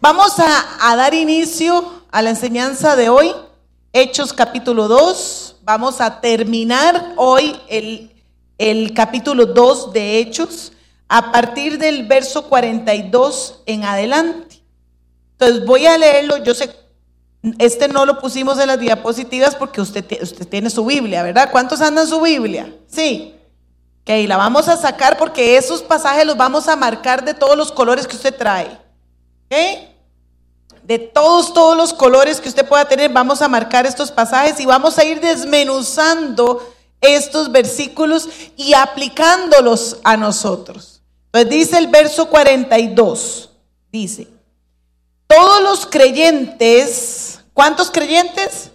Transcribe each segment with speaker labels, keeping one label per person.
Speaker 1: Vamos a, dar inicio a la enseñanza de hoy, Hechos capítulo 2. Vamos a terminar hoy el, el capítulo 2 de Hechos a partir del verso 42 en adelante. Entonces voy a leerlo, yo sé, este no lo pusimos en las diapositivas porque usted, usted tiene su Biblia, ¿verdad? ¿Cuántos andan su Biblia? Sí. Ok, la vamos a sacar porque esos pasajes los vamos a marcar de todos los colores que usted trae. ¿Ok? de todos, todos los colores que usted pueda tener, vamos a marcar estos pasajes y vamos a ir desmenuzando estos versículos y aplicándolos a nosotros. Pues dice el verso 42, dice, todos los creyentes, ¿cuántos creyentes?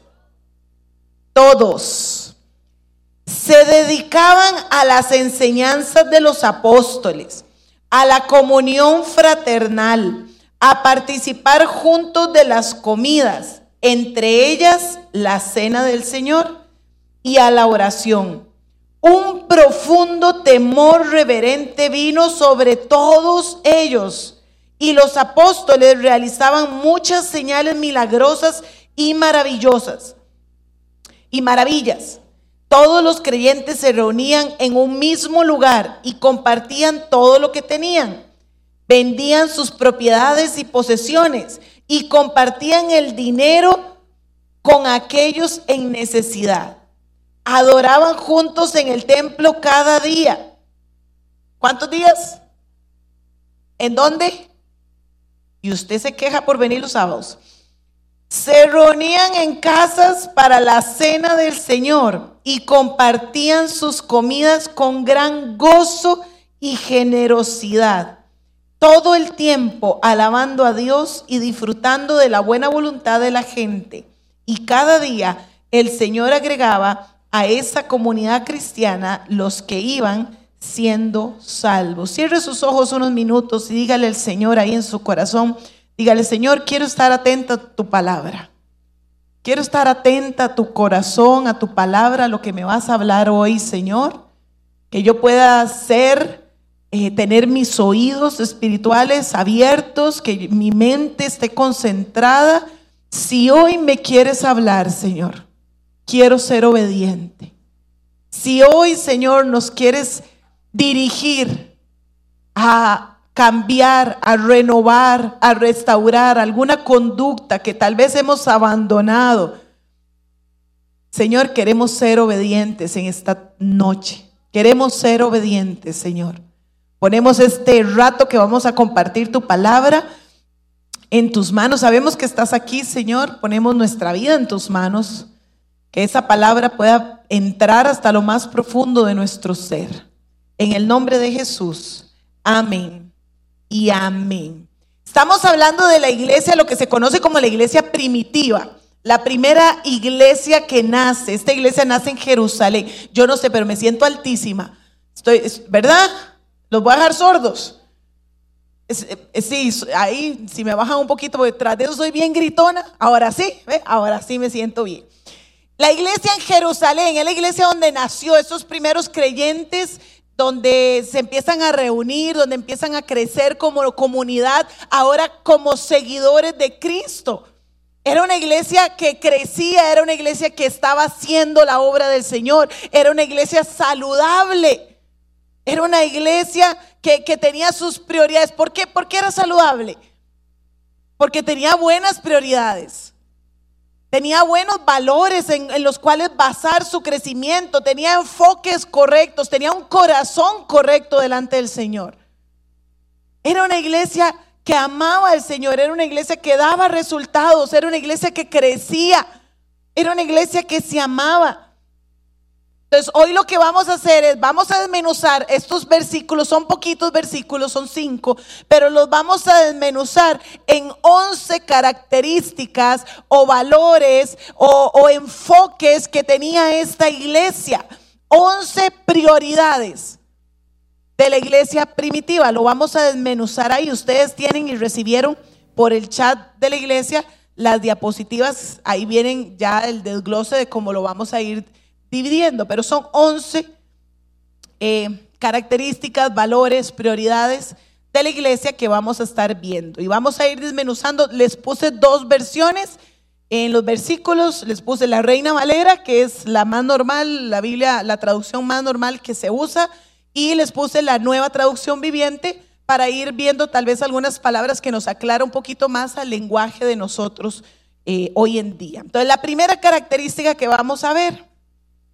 Speaker 1: Todos se dedicaban a las enseñanzas de los apóstoles, a la comunión fraternal a participar juntos de las comidas, entre ellas la cena del Señor y a la oración. Un profundo temor reverente vino sobre todos ellos y los apóstoles realizaban muchas señales milagrosas y maravillosas y maravillas. Todos los creyentes se reunían en un mismo lugar y compartían todo lo que tenían vendían sus propiedades y posesiones y compartían el dinero con aquellos en necesidad. Adoraban juntos en el templo cada día. ¿Cuántos días? ¿En dónde? Y usted se queja por venir los sábados. Se reunían en casas para la cena del Señor y compartían sus comidas con gran gozo y generosidad todo el tiempo alabando a Dios y disfrutando de la buena voluntad de la gente. Y cada día el Señor agregaba a esa comunidad cristiana los que iban siendo salvos. Cierre sus ojos unos minutos y dígale al Señor ahí en su corazón, dígale, Señor, quiero estar atenta a tu palabra. Quiero estar atenta a tu corazón, a tu palabra, a lo que me vas a hablar hoy, Señor. Que yo pueda ser eh, tener mis oídos espirituales abiertos, que mi mente esté concentrada. Si hoy me quieres hablar, Señor, quiero ser obediente. Si hoy, Señor, nos quieres dirigir a cambiar, a renovar, a restaurar alguna conducta que tal vez hemos abandonado, Señor, queremos ser obedientes en esta noche. Queremos ser obedientes, Señor. Ponemos este rato que vamos a compartir tu palabra en tus manos. Sabemos que estás aquí, Señor. Ponemos nuestra vida en tus manos. Que esa palabra pueda entrar hasta lo más profundo de nuestro ser. En el nombre de Jesús. Amén. Y amén. Estamos hablando de la iglesia, lo que se conoce como la iglesia primitiva. La primera iglesia que nace. Esta iglesia nace en Jerusalén. Yo no sé, pero me siento altísima. Estoy, ¿verdad? Los voy a dejar sordos. Eh, sí, ahí si me bajan un poquito, porque tras de eso soy bien gritona. Ahora sí, ahora sí me siento bien. La iglesia en Jerusalén es la iglesia donde nació esos primeros creyentes, donde se empiezan a reunir, donde empiezan a crecer como comunidad, ahora como seguidores de Cristo. Era una iglesia que crecía, era una iglesia que estaba haciendo la obra del Señor, era una iglesia saludable. Era una iglesia que, tenía sus prioridades. ¿Por qué? Porque era saludable. Porque tenía buenas prioridades. Tenía buenos valores en, los cuales basar su crecimiento. Tenía enfoques correctos. Tenía un corazón correcto delante del Señor. Era una iglesia que amaba al Señor. Era una iglesia que daba resultados. Era una iglesia que crecía. Era una iglesia que se amaba. Entonces, hoy lo que vamos a hacer es, vamos a desmenuzar estos versículos, son poquitos versículos, son cinco, pero los vamos a desmenuzar en once características o valores o, o enfoques que tenía esta iglesia. Once prioridades de la iglesia primitiva. Lo vamos a desmenuzar ahí. Ustedes tienen y recibieron por el chat de la iglesia las diapositivas. Ahí vienen ya el desglose de cómo lo vamos a ir dividiendo, pero son 11 eh, características, valores, prioridades de la iglesia que vamos a estar viendo. Y vamos a ir desmenuzando. Les puse dos versiones. En los versículos les puse la Reina Valera, que es la más normal, la Biblia, la traducción más normal que se usa, y les puse la nueva traducción viviente para ir viendo tal vez algunas palabras que nos aclara un poquito más al lenguaje de nosotros eh, hoy en día. Entonces, la primera característica que vamos a ver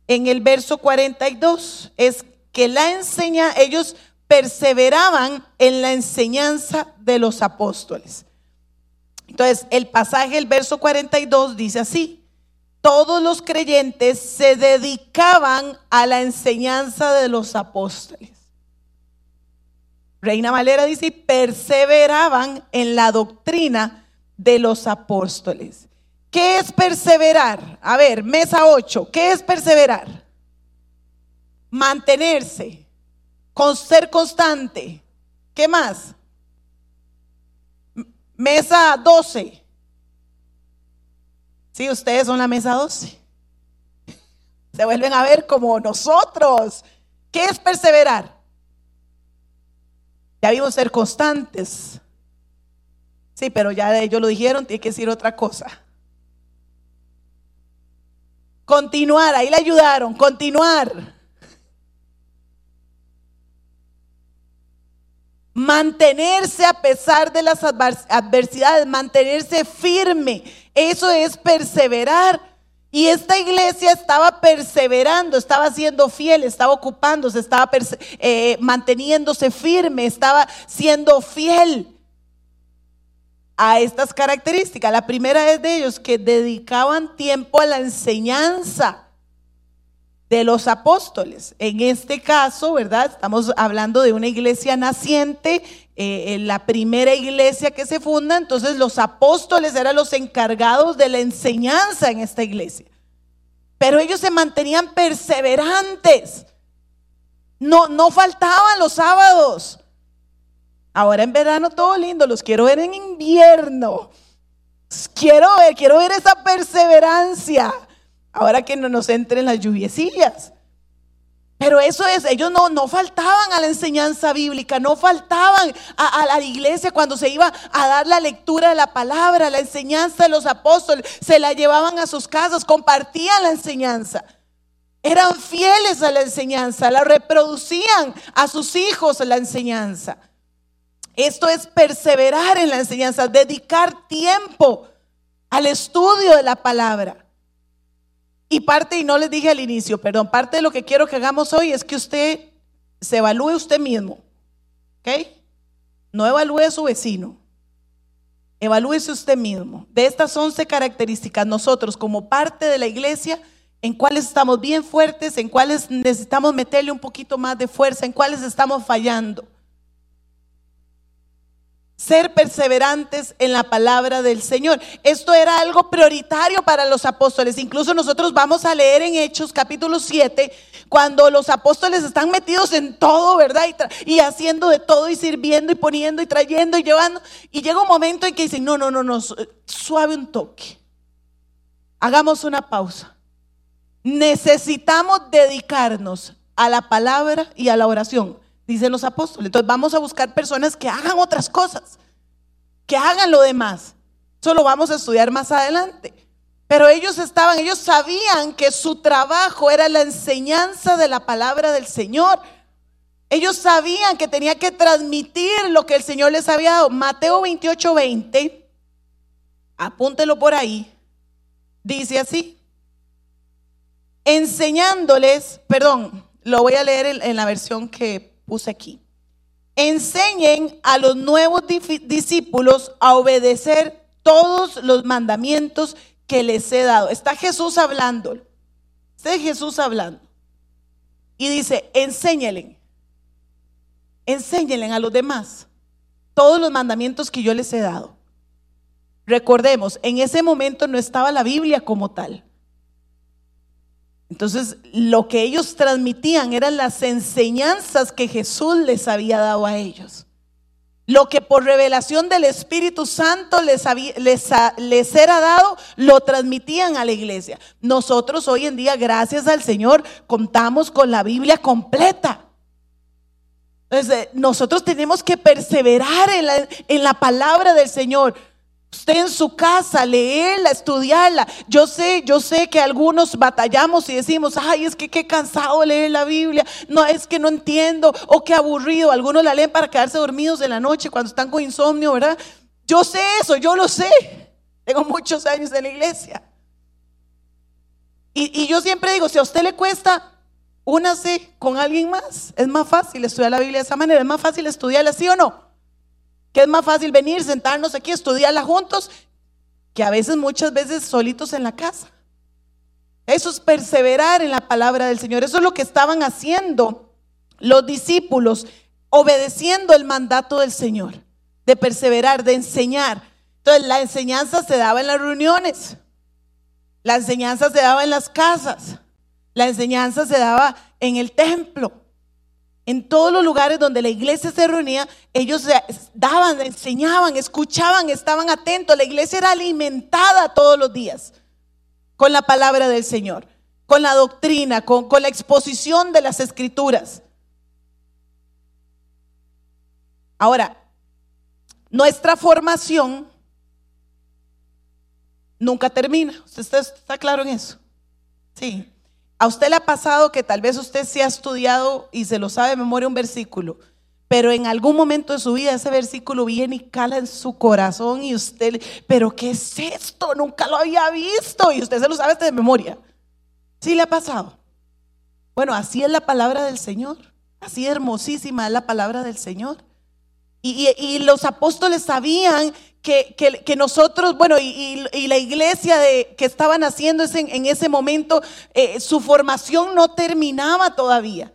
Speaker 1: en el verso 42 es que la enseña, ellos perseveraban en la enseñanza de los apóstoles. Entonces, el pasaje, el verso 42 dice así, todos los creyentes se dedicaban a la enseñanza de los apóstoles. Reina Valera dice, perseveraban en la doctrina de los apóstoles. ¿Qué es perseverar? A ver, mesa 8, ¿qué es perseverar? Mantenerse, con ser constante. ¿Qué más? Mesa 12. Sí, ustedes son la mesa 12. Se vuelven a ver como nosotros. ¿Qué es perseverar? Ya vimos ser constantes. Sí, pero ya ellos lo dijeron, tiene que decir otra cosa. Continuar, ahí le ayudaron, continuar. Mantenerse a pesar de las adversidades, mantenerse firme. Eso es perseverar. Y esta iglesia estaba perseverando, estaba siendo fiel, estaba ocupándose, estaba eh, manteniéndose firme, estaba siendo fiel a estas características. La primera es de ellos que dedicaban tiempo a la enseñanza de los apóstoles. En este caso, ¿verdad? Estamos hablando de una iglesia naciente, eh, la primera iglesia que se funda, entonces los apóstoles eran los encargados de la enseñanza en esta iglesia. Pero ellos se mantenían perseverantes. No, no faltaban los sábados. Ahora en verano todo lindo, los quiero ver en invierno. Quiero ver, quiero ver esa perseverancia. Ahora que no nos entren las lluviecillas. Pero eso es, ellos no, no faltaban a la enseñanza bíblica, no faltaban a, a, la iglesia cuando se iba a dar la lectura de la palabra, la enseñanza de los apóstoles, se la llevaban a sus casas, compartían la enseñanza. Eran fieles a la enseñanza, la reproducían a sus hijos la enseñanza. Esto es perseverar en la enseñanza, dedicar tiempo al estudio de la palabra. Y parte, y no les dije al inicio, perdón, parte de lo que quiero que hagamos hoy es que usted se evalúe usted mismo. ¿Ok? No evalúe a su vecino. Evalúese usted mismo. De estas 11 características, nosotros como parte de la iglesia, en cuáles estamos bien fuertes, en cuáles necesitamos meterle un poquito más de fuerza, en cuáles estamos fallando ser perseverantes en la palabra del Señor. Esto era algo prioritario para los apóstoles. Incluso nosotros vamos a leer en Hechos capítulo 7, cuando los apóstoles están metidos en todo, ¿verdad? Y, y, haciendo de todo y sirviendo y poniendo y trayendo y llevando. Y llega un momento en que dicen, no, no, no, no, suave un toque. Hagamos una pausa. Necesitamos dedicarnos a la palabra y a la oración dicen los apóstoles. Entonces vamos a buscar personas que hagan otras cosas, que hagan lo demás. Eso lo vamos a estudiar más adelante. Pero ellos estaban, ellos sabían que su trabajo era la enseñanza de la palabra del Señor. Ellos sabían que tenía que transmitir lo que el Señor les había dado. Mateo 28, 20, apúntelo por ahí, dice así. Enseñándoles, perdón, lo voy a leer en, en la versión que puse aquí. Enseñen a los nuevos discípulos a obedecer todos los mandamientos que les he dado. Está Jesús hablando. Está Jesús hablando. Y dice, enséñenle. Enséñenle a los demás todos los mandamientos que yo les he dado. Recordemos, en ese momento no estaba la Biblia como tal. Entonces, lo que ellos transmitían eran las enseñanzas que Jesús les había dado a ellos. Lo que por revelación del Espíritu Santo les, les, era dado, lo transmitían a la iglesia. Nosotros hoy en día, gracias al Señor, contamos con la Biblia completa. Entonces, nosotros tenemos que perseverar en la, en la palabra del Señor. Usted en su casa, leerla, estudiarla. Yo sé, yo sé que algunos batallamos y decimos, ay, es que qué cansado leer la Biblia. No, es que no entiendo. O qué aburrido. Algunos la leen para quedarse dormidos en la noche cuando están con insomnio, ¿verdad? Yo sé eso, yo lo sé. Tengo muchos años en la iglesia. Y, y yo siempre digo, si a usted le cuesta, únase con alguien más. Es más fácil estudiar la Biblia de esa manera. Es más fácil estudiarla así o no. Que es más fácil venir, sentarnos aquí, estudiarla juntos, que a veces, muchas veces, solitos en la casa. Eso es perseverar en la palabra del Señor. Eso es lo que estaban haciendo los discípulos, obedeciendo el mandato del Señor, de perseverar, de enseñar. Entonces, la enseñanza se daba en las reuniones, la enseñanza se daba en las casas, la enseñanza se daba en el templo. En todos los lugares donde la iglesia se reunía, ellos daban, enseñaban, escuchaban, estaban atentos. La iglesia era alimentada todos los días con la palabra del Señor, con la doctrina, con, la exposición de las escrituras. Ahora, nuestra formación nunca termina. ¿Usted está, está claro en eso? Sí. A usted le ha pasado que tal vez usted se ha estudiado y se lo sabe de memoria un versículo, pero en algún momento de su vida ese versículo viene y cala en su corazón y usted, pero ¿qué es esto? Nunca lo había visto y usted se lo sabe de memoria. ¿Sí le ha pasado? Bueno, así es la palabra del Señor, así hermosísima es la palabra del Señor. Y, y los apóstoles sabían que, nosotros, bueno, y, la iglesia de, que estaban haciendo ese, en ese momento, eh, su formación no terminaba todavía.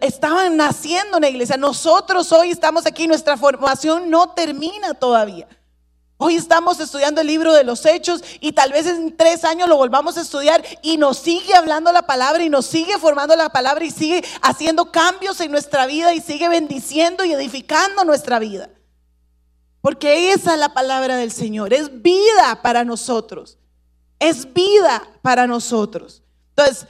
Speaker 1: Estaban naciendo en la iglesia. Nosotros hoy estamos aquí, nuestra formación no termina todavía. Hoy estamos estudiando el libro de los hechos y tal vez en tres años lo volvamos a estudiar y nos sigue hablando la palabra y nos sigue formando la palabra y sigue haciendo cambios en nuestra vida y sigue bendiciendo y edificando nuestra vida. Porque esa es la palabra del Señor. Es vida para nosotros. Es vida para nosotros. Entonces,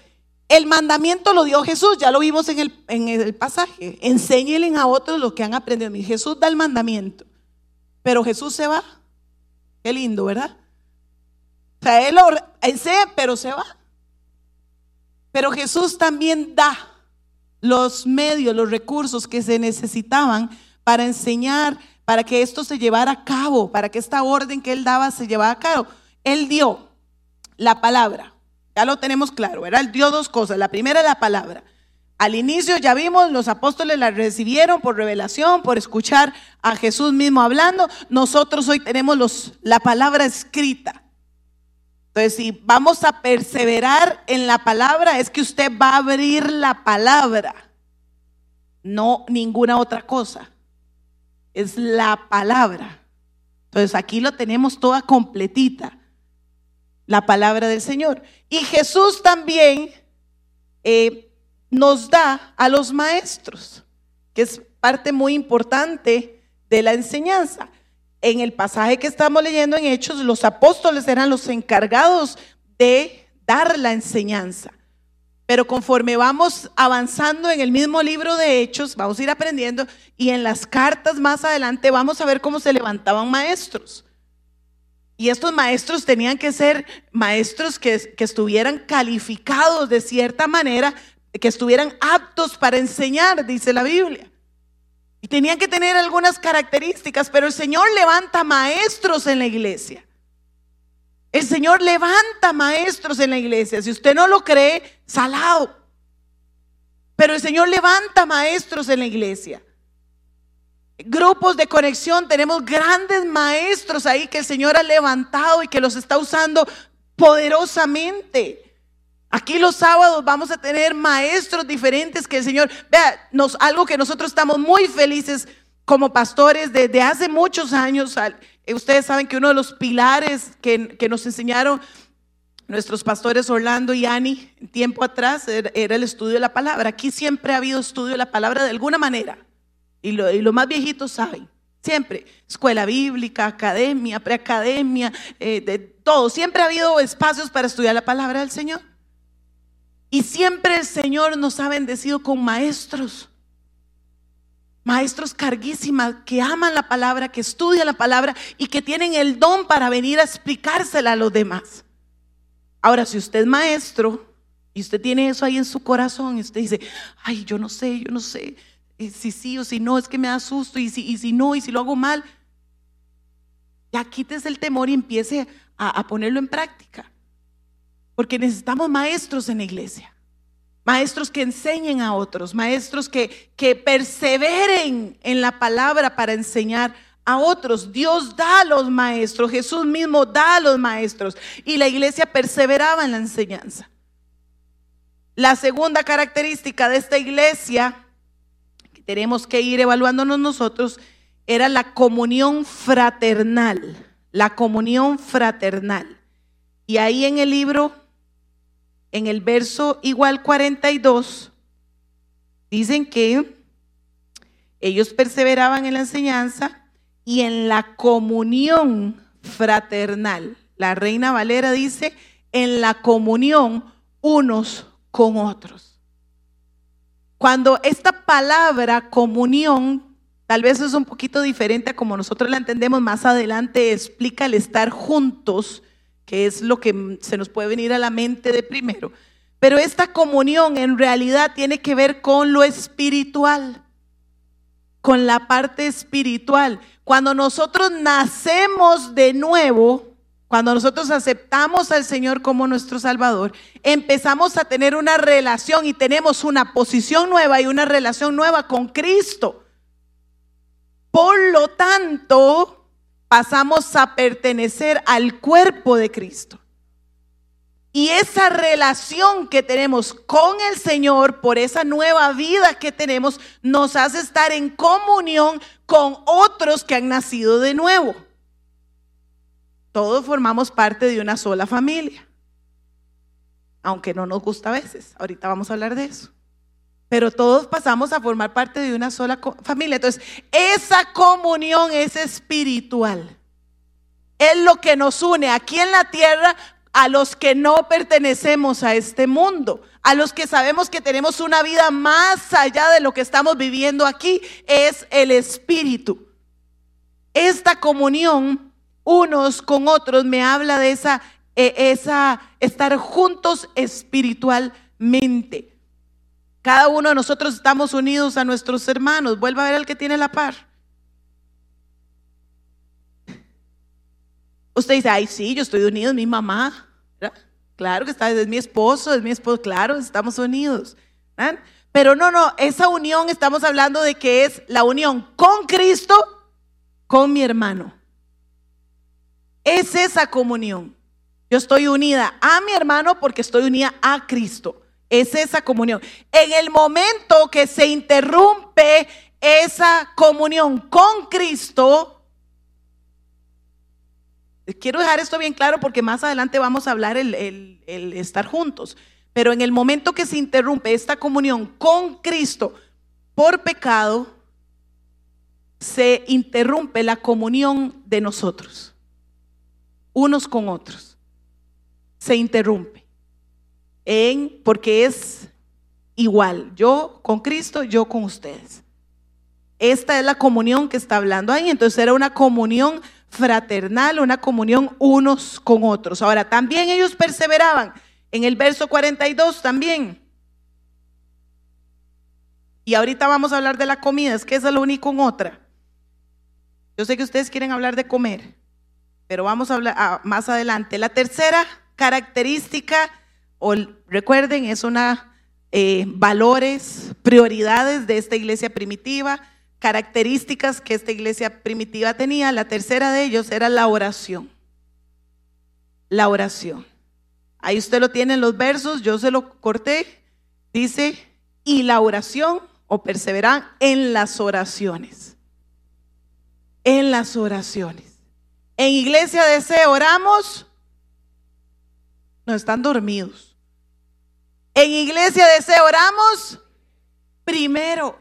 Speaker 1: el mandamiento lo dio Jesús, ya lo vimos en el, en el pasaje. Enséñenle a otros lo que han aprendido. Jesús da el mandamiento, pero Jesús se va. Qué lindo, ¿verdad? O sea, él lo enseña, pero se va. Pero Jesús también da los medios, los recursos que se necesitaban para enseñar para que esto se llevara a cabo, para que esta orden que él daba se llevara a cabo. Él dio la palabra, ya lo tenemos claro, ¿verdad? Él dio dos cosas. La primera, la palabra. Al inicio ya vimos, los apóstoles la recibieron por revelación, por escuchar a Jesús mismo hablando. Nosotros hoy tenemos los, la palabra escrita. Entonces, si vamos a perseverar en la palabra, es que usted va a abrir la palabra, no ninguna otra cosa es la palabra. Entonces aquí lo tenemos toda completita, la palabra del Señor. Y Jesús también eh, nos da a los maestros, que es parte muy importante de la enseñanza. En el pasaje que estamos leyendo en Hechos, los apóstoles eran los encargados de dar la enseñanza. Pero conforme vamos avanzando en el mismo libro de Hechos, vamos a ir aprendiendo y en las cartas más adelante vamos a ver cómo se levantaban maestros. Y estos maestros tenían que ser maestros que, que estuvieran calificados de cierta manera, que estuvieran aptos para enseñar, dice la Biblia. Y tenían que tener algunas características, pero el Señor levanta maestros en la iglesia. El Señor levanta maestros en la iglesia. Si usted no lo cree, salado. Pero el Señor levanta maestros en la iglesia. Grupos de conexión, tenemos grandes maestros ahí que el Señor ha levantado y que los está usando poderosamente. Aquí los sábados vamos a tener maestros diferentes que el Señor, vea, nos, algo que nosotros estamos muy felices como pastores desde hace muchos años. Eh, ustedes saben que uno de los pilares que, nos enseñaron nuestros pastores Orlando y Ani tiempo atrás era, el estudio de la palabra. Aquí siempre ha habido estudio de la palabra de alguna manera. Y los lo más viejitos saben. Siempre. Escuela bíblica, academia, preacademia, eh, de todo. Siempre ha habido espacios para estudiar la palabra del Señor. Y siempre el Señor nos ha bendecido con maestros maestros carguísimas que aman la palabra, que estudian la palabra y que tienen el don para venir a explicársela a los demás. Ahora, si usted es maestro y usted tiene eso ahí en su corazón y usted dice, ay, yo no sé, yo no sé si sí o si no, es que me da susto y si, y no, y si lo hago mal, ya quítese el temor y empiece a ponerlo en práctica. Porque necesitamos maestros en la iglesia maestros que enseñen a otros, maestros que, que perseveren en la palabra para enseñar a otros. Dios da a los maestros, Jesús mismo da a los maestros y la iglesia perseveraba en la enseñanza. La segunda característica de esta iglesia, que tenemos que ir evaluándonos nosotros, era la comunión fraternal, la comunión fraternal. Y ahí en el libro en el verso igual 42, dicen que ellos perseveraban en la enseñanza y en la comunión fraternal. La reina Valera dice, en la comunión unos con otros. Cuando esta palabra comunión, tal vez es un poquito diferente a como nosotros la entendemos más adelante, explica el estar juntos que es lo que se nos puede venir a la mente de primero. Pero esta comunión en realidad tiene que ver con lo espiritual, con la parte espiritual. Cuando nosotros nacemos de nuevo, cuando nosotros aceptamos al Señor como nuestro Salvador, empezamos a tener una relación y tenemos una posición nueva y una relación nueva con Cristo. Por lo tanto, pasamos a pertenecer al cuerpo de Cristo. Y esa relación que tenemos con el Señor por esa nueva vida que tenemos nos hace estar en comunión con otros que han nacido de nuevo. Todos formamos parte de una sola familia, aunque no nos gusta a veces. Ahorita vamos a hablar de eso pero todos pasamos a formar parte de una sola familia. Entonces, esa comunión es espiritual. Es lo que nos une aquí en la tierra a los que no pertenecemos a este mundo, a los que sabemos que tenemos una vida más allá de lo que estamos viviendo aquí, es el espíritu. Esta comunión unos con otros me habla de esa, e, esa estar juntos espiritualmente. Cada uno de nosotros estamos unidos a nuestros hermanos. Vuelva a ver al que tiene la par. Usted dice, ay, sí, yo estoy unido, es mi mamá. Claro que está, es mi esposo, es mi esposo, claro, estamos unidos. Pero no, no, esa unión estamos hablando de que es la unión con Cristo, con mi hermano. Es esa comunión. Yo estoy unida a mi hermano porque estoy unida a Cristo. Es esa comunión. En el momento que se interrumpe esa comunión con Cristo, quiero dejar esto bien claro porque más adelante vamos a hablar el, el estar juntos. Pero en el momento que se interrumpe esta comunión con Cristo por pecado, se interrumpe la comunión de nosotros, unos con otros. Se interrumpe porque es igual, yo con Cristo, yo con ustedes. Esta es la comunión que está hablando ahí. Entonces era una comunión fraternal, una comunión unos con otros. Ahora, también ellos perseveraban. En el verso 42 también. Y ahorita vamos a hablar de la comida, es que esa es lo único en otra. Yo sé que ustedes quieren hablar de comer, pero vamos a hablar ah, más adelante. La tercera característica o recuerden, es una eh, valores, prioridades de esta iglesia primitiva, características que esta iglesia primitiva tenía. La tercera de ellos era la oración. La oración. Ahí usted lo tiene en los versos, yo se lo corté. Dice, y la oración o perseveran en las oraciones. En las oraciones. En iglesia de oramos, no están dormidos. En iglesia de oramos primero.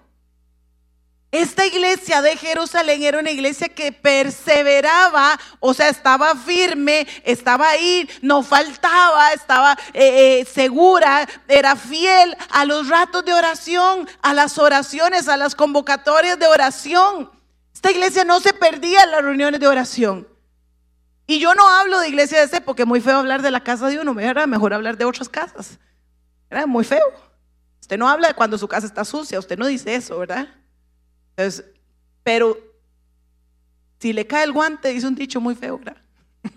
Speaker 1: Esta iglesia de Jerusalén era una iglesia que perseveraba, o sea, estaba firme, estaba ahí, no faltaba, estaba eh, eh, segura, era fiel a los ratos de oración, a las oraciones, a las convocatorias de oración. Esta iglesia no se perdía en las reuniones de oración. Y yo no hablo de iglesia de ese porque es muy feo hablar de la casa de uno, era mejor hablar de otras casas. Era muy feo. Usted no habla de cuando su casa está sucia, usted no dice eso, ¿verdad? Entonces, pero si le cae el guante, dice un dicho muy feo, ¿verdad?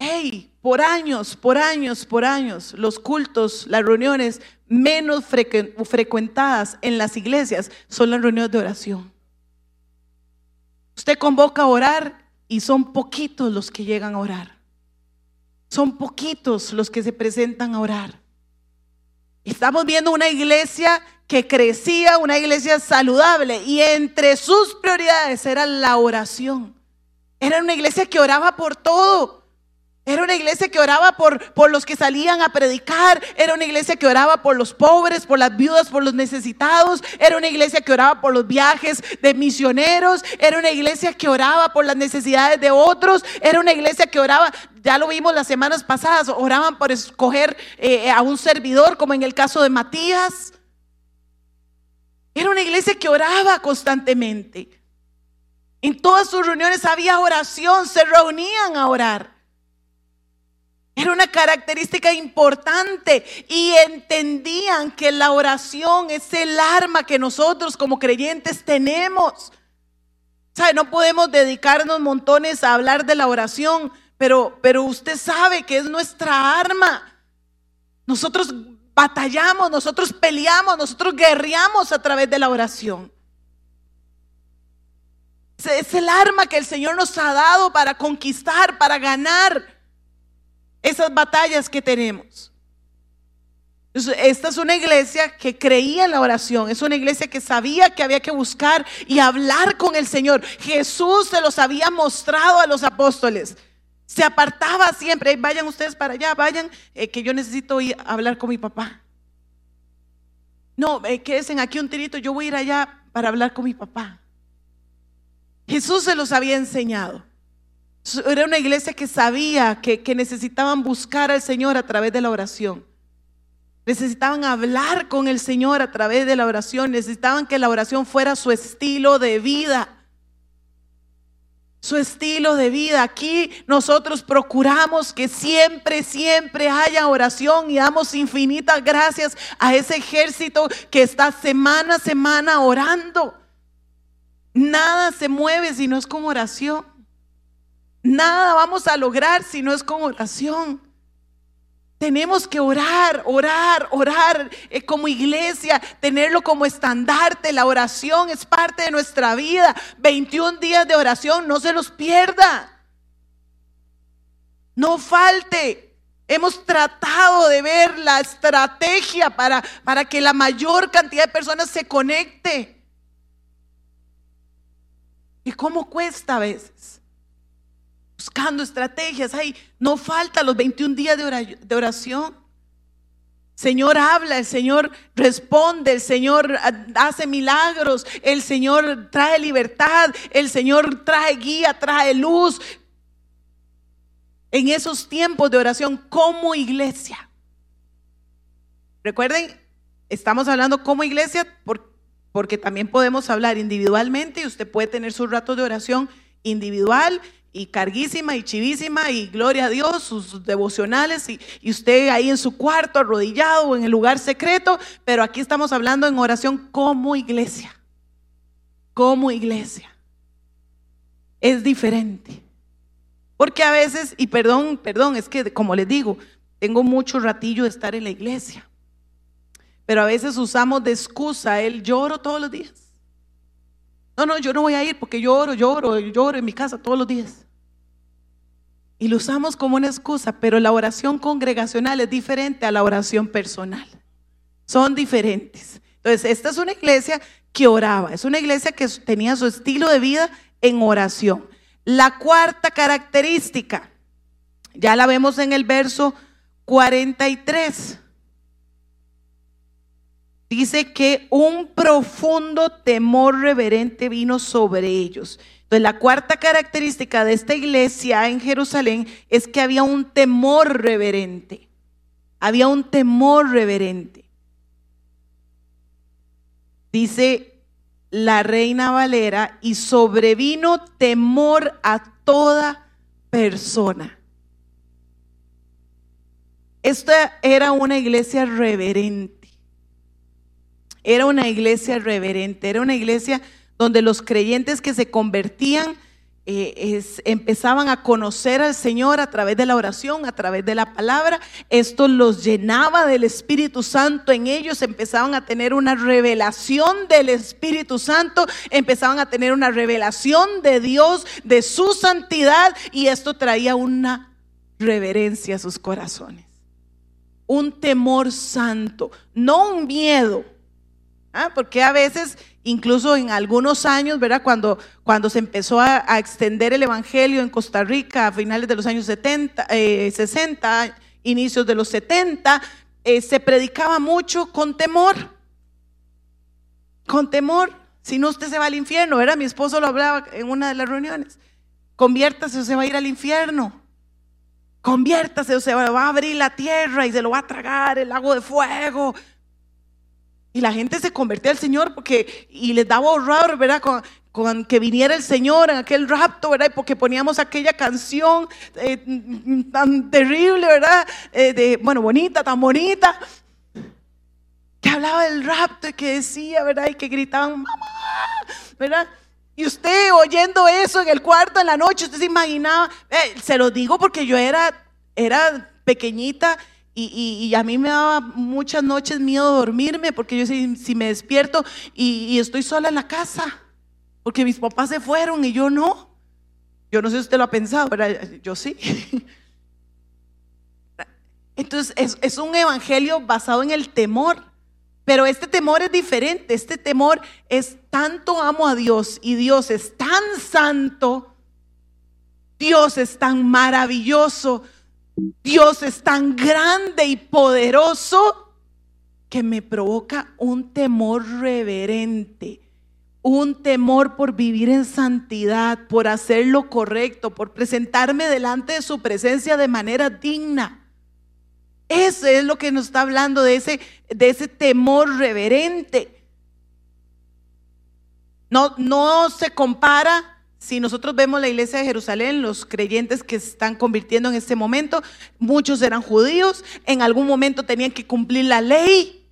Speaker 1: Hey, por años, por años, por años, los cultos, las reuniones menos frecuentadas en las iglesias son las reuniones de oración. Usted convoca a orar y son poquitos los que llegan a orar. Son poquitos los que se presentan a orar. Estamos viendo una iglesia que crecía, una iglesia saludable y entre sus prioridades era la oración. Era una iglesia que oraba por todo. Era una iglesia que oraba por, por los que salían a predicar. Era una iglesia que oraba por los pobres, por las viudas, por los necesitados. Era una iglesia que oraba por los viajes de misioneros. Era una iglesia que oraba por las necesidades de otros. Era una iglesia que oraba, ya lo vimos las semanas pasadas, oraban por escoger eh, a un servidor, como en el caso de Matías. Era una iglesia que oraba constantemente. En todas sus reuniones había oración, se reunían a orar. Era una característica importante y entendían que la oración es el arma que nosotros como creyentes tenemos. ¿Sabe? No podemos dedicarnos montones a hablar de la oración, pero, pero usted sabe que es nuestra arma. Nosotros batallamos, nosotros peleamos, nosotros guerreamos a través de la oración. Es el arma que el Señor nos ha dado para conquistar, para ganar esas batallas que tenemos. Esta es una iglesia que creía en la oración, es una iglesia que sabía que había que buscar y hablar con el Señor. Jesús se los había mostrado a los apóstoles. Se apartaba siempre, vayan ustedes para allá, vayan, eh, que yo necesito ir a hablar con mi papá. No, eh, quédense aquí un tirito, yo voy a ir allá para hablar con mi papá. Jesús se los había enseñado. Era una iglesia que sabía que, necesitaban buscar al Señor a través de la oración. Necesitaban hablar con el Señor a través de la oración. Necesitaban que la oración fuera su estilo de vida. Su estilo de vida. Aquí nosotros procuramos que siempre, siempre haya oración y damos infinitas gracias a ese ejército que está semana a semana orando. Nada se mueve si no es con oración. Nada vamos a lograr si no es con oración. Tenemos que orar, orar, orar eh, como iglesia, tenerlo como estandarte. La oración es parte de nuestra vida. 21 días de oración, no se los pierda. No falte. Hemos tratado de ver la estrategia para, para que la mayor cantidad de personas se conecte. ¿Y cómo cuesta a veces? Buscando estrategias. Ay, no falta los 21 días de oración. Señor habla, el Señor responde, el Señor hace milagros, el Señor trae libertad, el Señor trae guía, trae luz. En esos tiempos de oración como iglesia. Recuerden, estamos hablando como iglesia porque también podemos hablar individualmente y usted puede tener sus ratos de oración individual y carguísima y chivísima y gloria a Dios, sus devocionales y, y, usted ahí en su cuarto arrodillado o en el lugar secreto, pero aquí estamos hablando en oración como iglesia, como iglesia. Es diferente. Porque a veces, y perdón, perdón, es que como les digo, tengo mucho ratillo de estar en la iglesia, pero a veces usamos de excusa el lloro todos los días. No, no, yo no voy a ir porque lloro, lloro, lloro en mi casa todos los días. Y lo usamos como una excusa, pero la oración congregacional es diferente a la oración personal. Son diferentes. Entonces, esta es una iglesia que oraba, es una iglesia que tenía su estilo de vida en oración. La cuarta característica, ya la vemos en el verso 43. Dice que un profundo temor reverente vino sobre ellos. Entonces, la cuarta característica de esta iglesia en Jerusalén es que había un temor reverente. Había un temor reverente. Dice la reina Valera, y sobrevino temor a toda persona. Esta era una iglesia reverente. Era una iglesia reverente, era una iglesia donde los creyentes que se convertían eh, empezaban a conocer al Señor a través de la oración, a través de la palabra. Esto los llenaba del Espíritu Santo en ellos, empezaban a tener una revelación del Espíritu Santo, empezaban a tener una revelación de Dios, de su santidad, y esto traía una reverencia a sus corazones. Un temor santo, no un miedo. ¿Ah? Porque a veces incluso en algunos años, ¿verdad? Cuando, cuando se empezó a, extender el Evangelio en Costa Rica a finales de los años 70, 60, eh, inicios de los 70, eh, se predicaba mucho con temor. Con temor. Si no, usted se va al infierno, ¿verdad? Mi esposo lo hablaba en una de las reuniones. Conviértase o se va a ir al infierno. Conviértase o se va a abrir la tierra y se lo va a tragar el lago de fuego. Y la gente se convertía al Señor porque, y les daba horror, ¿verdad? Con, que viniera el Señor en aquel rapto, ¿verdad? porque poníamos aquella canción eh, tan terrible, ¿verdad? Eh, de, bueno, bonita, tan bonita, que hablaba del rapto y que decía, ¿verdad? Y que gritaban, mamá, ¿verdad? Y usted oyendo eso en el cuarto en la noche, usted se imaginaba, eh, se lo digo porque yo era, era pequeñita y, a mí me daba muchas noches miedo dormirme porque yo si, si me despierto y, estoy sola en la casa, porque mis papás se fueron y yo no. Yo no sé si usted lo ha pensado, pero yo sí. Entonces es, es un evangelio basado en el temor. Pero este temor es diferente. Este temor es tanto amo a Dios y Dios es tan santo. Dios es tan maravilloso. Dios es tan grande y poderoso que me provoca un temor reverente, un temor por vivir en santidad, por hacer lo correcto, por presentarme delante de su presencia de manera digna. Eso es lo que nos está hablando de ese, de ese temor reverente. No, no se compara si nosotros vemos la iglesia de Jerusalén, los creyentes que se están convirtiendo en este momento, muchos eran judíos, en algún momento tenían que cumplir la ley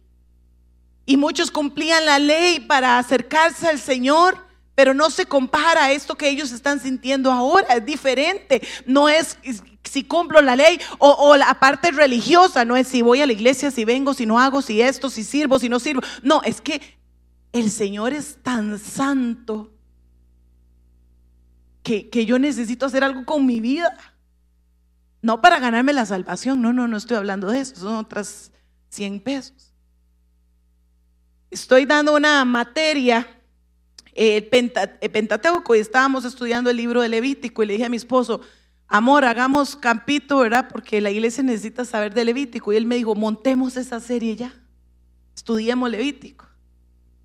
Speaker 1: y muchos cumplían la ley para acercarse al Señor, pero no se compara a esto que ellos están sintiendo ahora, es diferente, no es si cumplo la ley o, o, la parte religiosa, no es si voy a la iglesia, si vengo, si no hago, si esto, si sirvo, si no sirvo, no, es que el Señor es tan santo que, yo necesito hacer algo con mi vida. No para ganarme la salvación, no, no, no estoy hablando de eso, son otras 100 pesos. Estoy dando una materia, el, Pentateuco, y estábamos estudiando el libro de Levítico y le dije a mi esposo, amor, hagamos campito, ¿verdad? Porque la iglesia necesita saber de Levítico. Y él me dijo, montemos esa serie ya, estudiemos Levítico.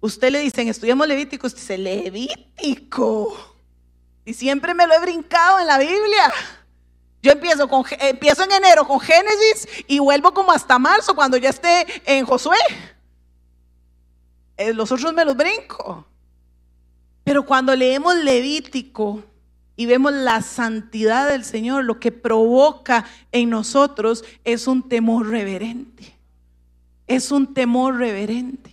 Speaker 1: Usted le dicen, estudiemos Levítico, usted dice, Levítico. Y siempre me lo he brincado en la Biblia. Yo empiezo, con, empiezo en enero con Génesis y vuelvo como hasta marzo cuando ya esté en Josué. Eh, los otros me los brinco. Pero cuando leemos Levítico y vemos la santidad del Señor, lo que provoca en nosotros es un temor reverente. Es un temor reverente.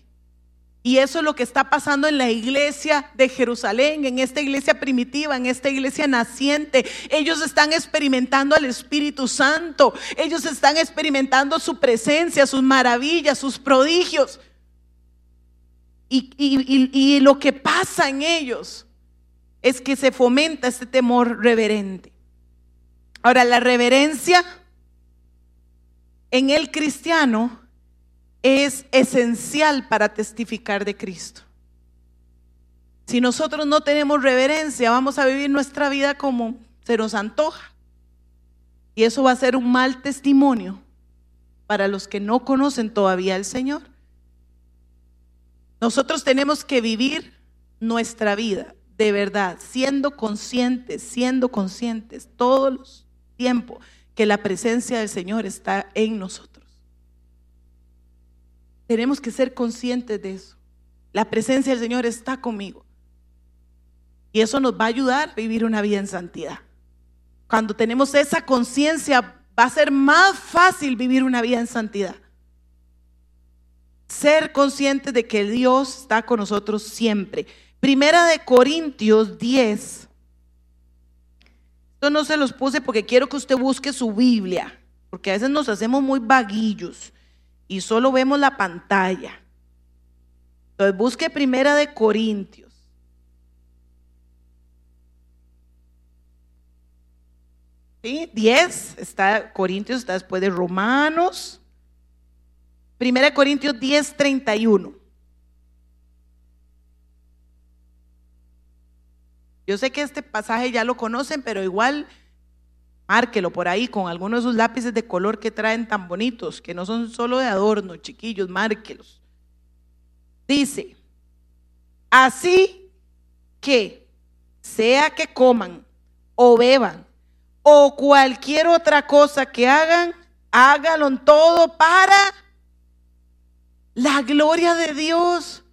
Speaker 1: Y eso es lo que está pasando en la iglesia de Jerusalén, en esta iglesia primitiva, en esta iglesia naciente. Ellos están experimentando al Espíritu Santo. Ellos están experimentando su presencia, sus maravillas, sus prodigios. Y, y lo que pasa en ellos es que se fomenta este temor reverente. Ahora, la reverencia en el cristiano es esencial para testificar de Cristo. Si nosotros no tenemos reverencia, vamos a vivir nuestra vida como se nos antoja. Y eso va a ser un mal testimonio para los que no conocen todavía al Señor. Nosotros tenemos que vivir nuestra vida de verdad, siendo conscientes, siendo conscientes todos los tiempos que la presencia del Señor está en nosotros. Tenemos que ser conscientes de eso. La presencia del Señor está conmigo. Y eso nos va a ayudar a vivir una vida en santidad. Cuando tenemos esa conciencia, va a ser más fácil vivir una vida en santidad. Ser conscientes de que Dios está con nosotros siempre. Primera de Corintios 10. Esto no se los puse porque quiero que usted busque su Biblia, porque a veces nos hacemos muy vaguillos y solo vemos la pantalla. Entonces busque Primera de Corintios. ¿Sí? 10, está Corintios, está después de Romanos. Primera de Corintios 10, 31. Yo sé que este pasaje ya lo conocen, pero igual márquelo por ahí con algunos de esos lápices de color que traen tan bonitos, que no son solo de adorno, chiquillos, márquelos. Dice, así que sea que coman o beban o cualquier otra cosa que hagan, hágalo todo para la gloria de Dios.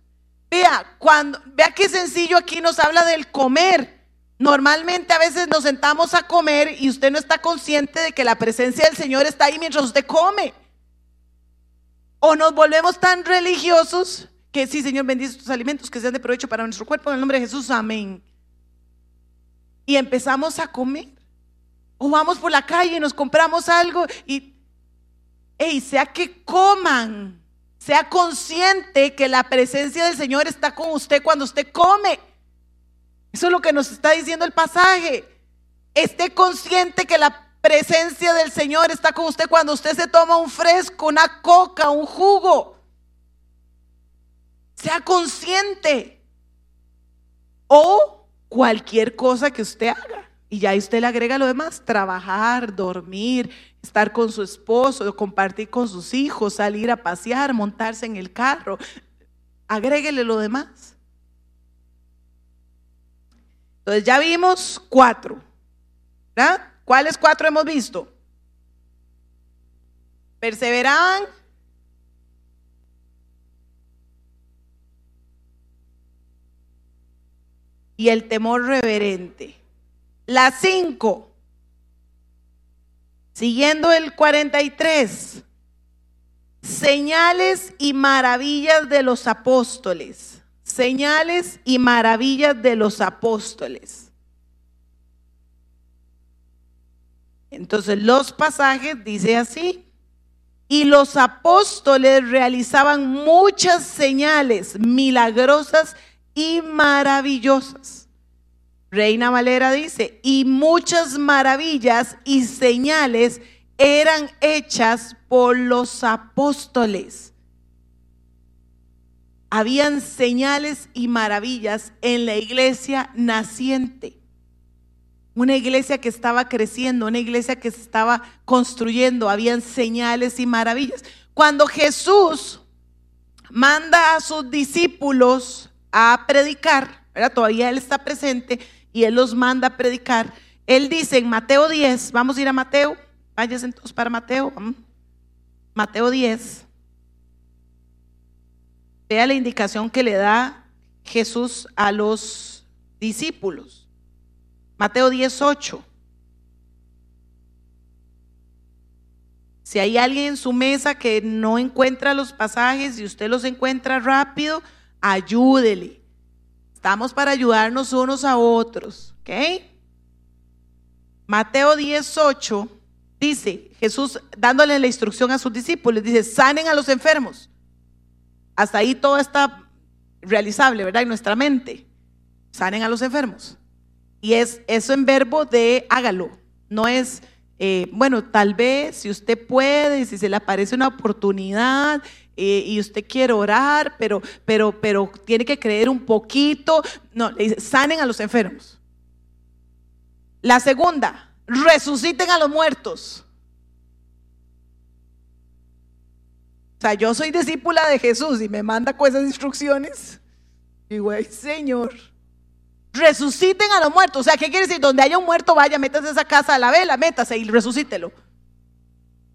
Speaker 1: Vea, cuando, vea qué sencillo aquí nos habla del comer. Normalmente a veces nos sentamos a comer y usted no está consciente de que la presencia del Señor está ahí mientras usted come. O nos volvemos tan religiosos que sí, Señor, bendice estos alimentos que sean de provecho para nuestro cuerpo. En el nombre de Jesús, amén. Y empezamos a comer. O vamos por la calle y nos compramos algo y, hey, sea que coman sea consciente que la presencia del Señor está con usted cuando usted come. Eso es lo que nos está diciendo el pasaje. Esté consciente que la presencia del Señor está con usted cuando usted se toma un fresco, una coca, un jugo. Sea consciente. O cualquier cosa que usted haga. Y ya usted le agrega lo demás, trabajar, dormir, estar con su esposo, compartir con sus hijos, salir a pasear, montarse en el carro. Agréguele lo demás. Entonces ya vimos cuatro. ¿verdad? ¿Cuáles cuatro hemos visto? Perseveraban. Y el temor reverente. Las cinco. Siguiendo el 43. Señales y maravillas de los apóstoles. Señales y maravillas de los apóstoles. Entonces los pasajes dice así. Y los apóstoles realizaban muchas señales milagrosas y maravillosas. Reina Valera dice, y muchas maravillas y señales eran hechas por los apóstoles. Habían señales y maravillas en la iglesia naciente. Una iglesia que estaba creciendo, una iglesia que se estaba construyendo. Habían señales y maravillas. Cuando Jesús manda a sus discípulos a predicar, todavía Él está presente, y Él los manda a predicar. Él dice en Mateo 10, vamos a ir a Mateo, váyanse entonces para Mateo, Mateo 10. Vea la indicación que le da Jesús a los discípulos. Mateo 18. Si hay alguien en su mesa que no encuentra los pasajes y usted los encuentra rápido, ayúdele. Estamos para ayudarnos unos a otros. ¿Ok? Mateo 18 dice, Jesús dándole la instrucción a sus discípulos, dice, sanen a los enfermos. Hasta ahí todo está realizable, ¿verdad? En nuestra mente. Sanen a los enfermos. Y es eso en verbo de hágalo. No es, eh, bueno, tal vez si usted puede, si se le aparece una oportunidad eh, y usted quiere orar, pero, pero, pero tiene que creer un poquito. No, le dice, sanen a los enfermos. La segunda, resuciten a los muertos. O sea, yo soy discípula de Jesús y me manda con esas instrucciones. Digo, ay, Señor, resuciten a los muertos. O sea, ¿qué quiere decir? Donde haya un muerto, vaya, métase esa casa a la vela, métase y resucítelo.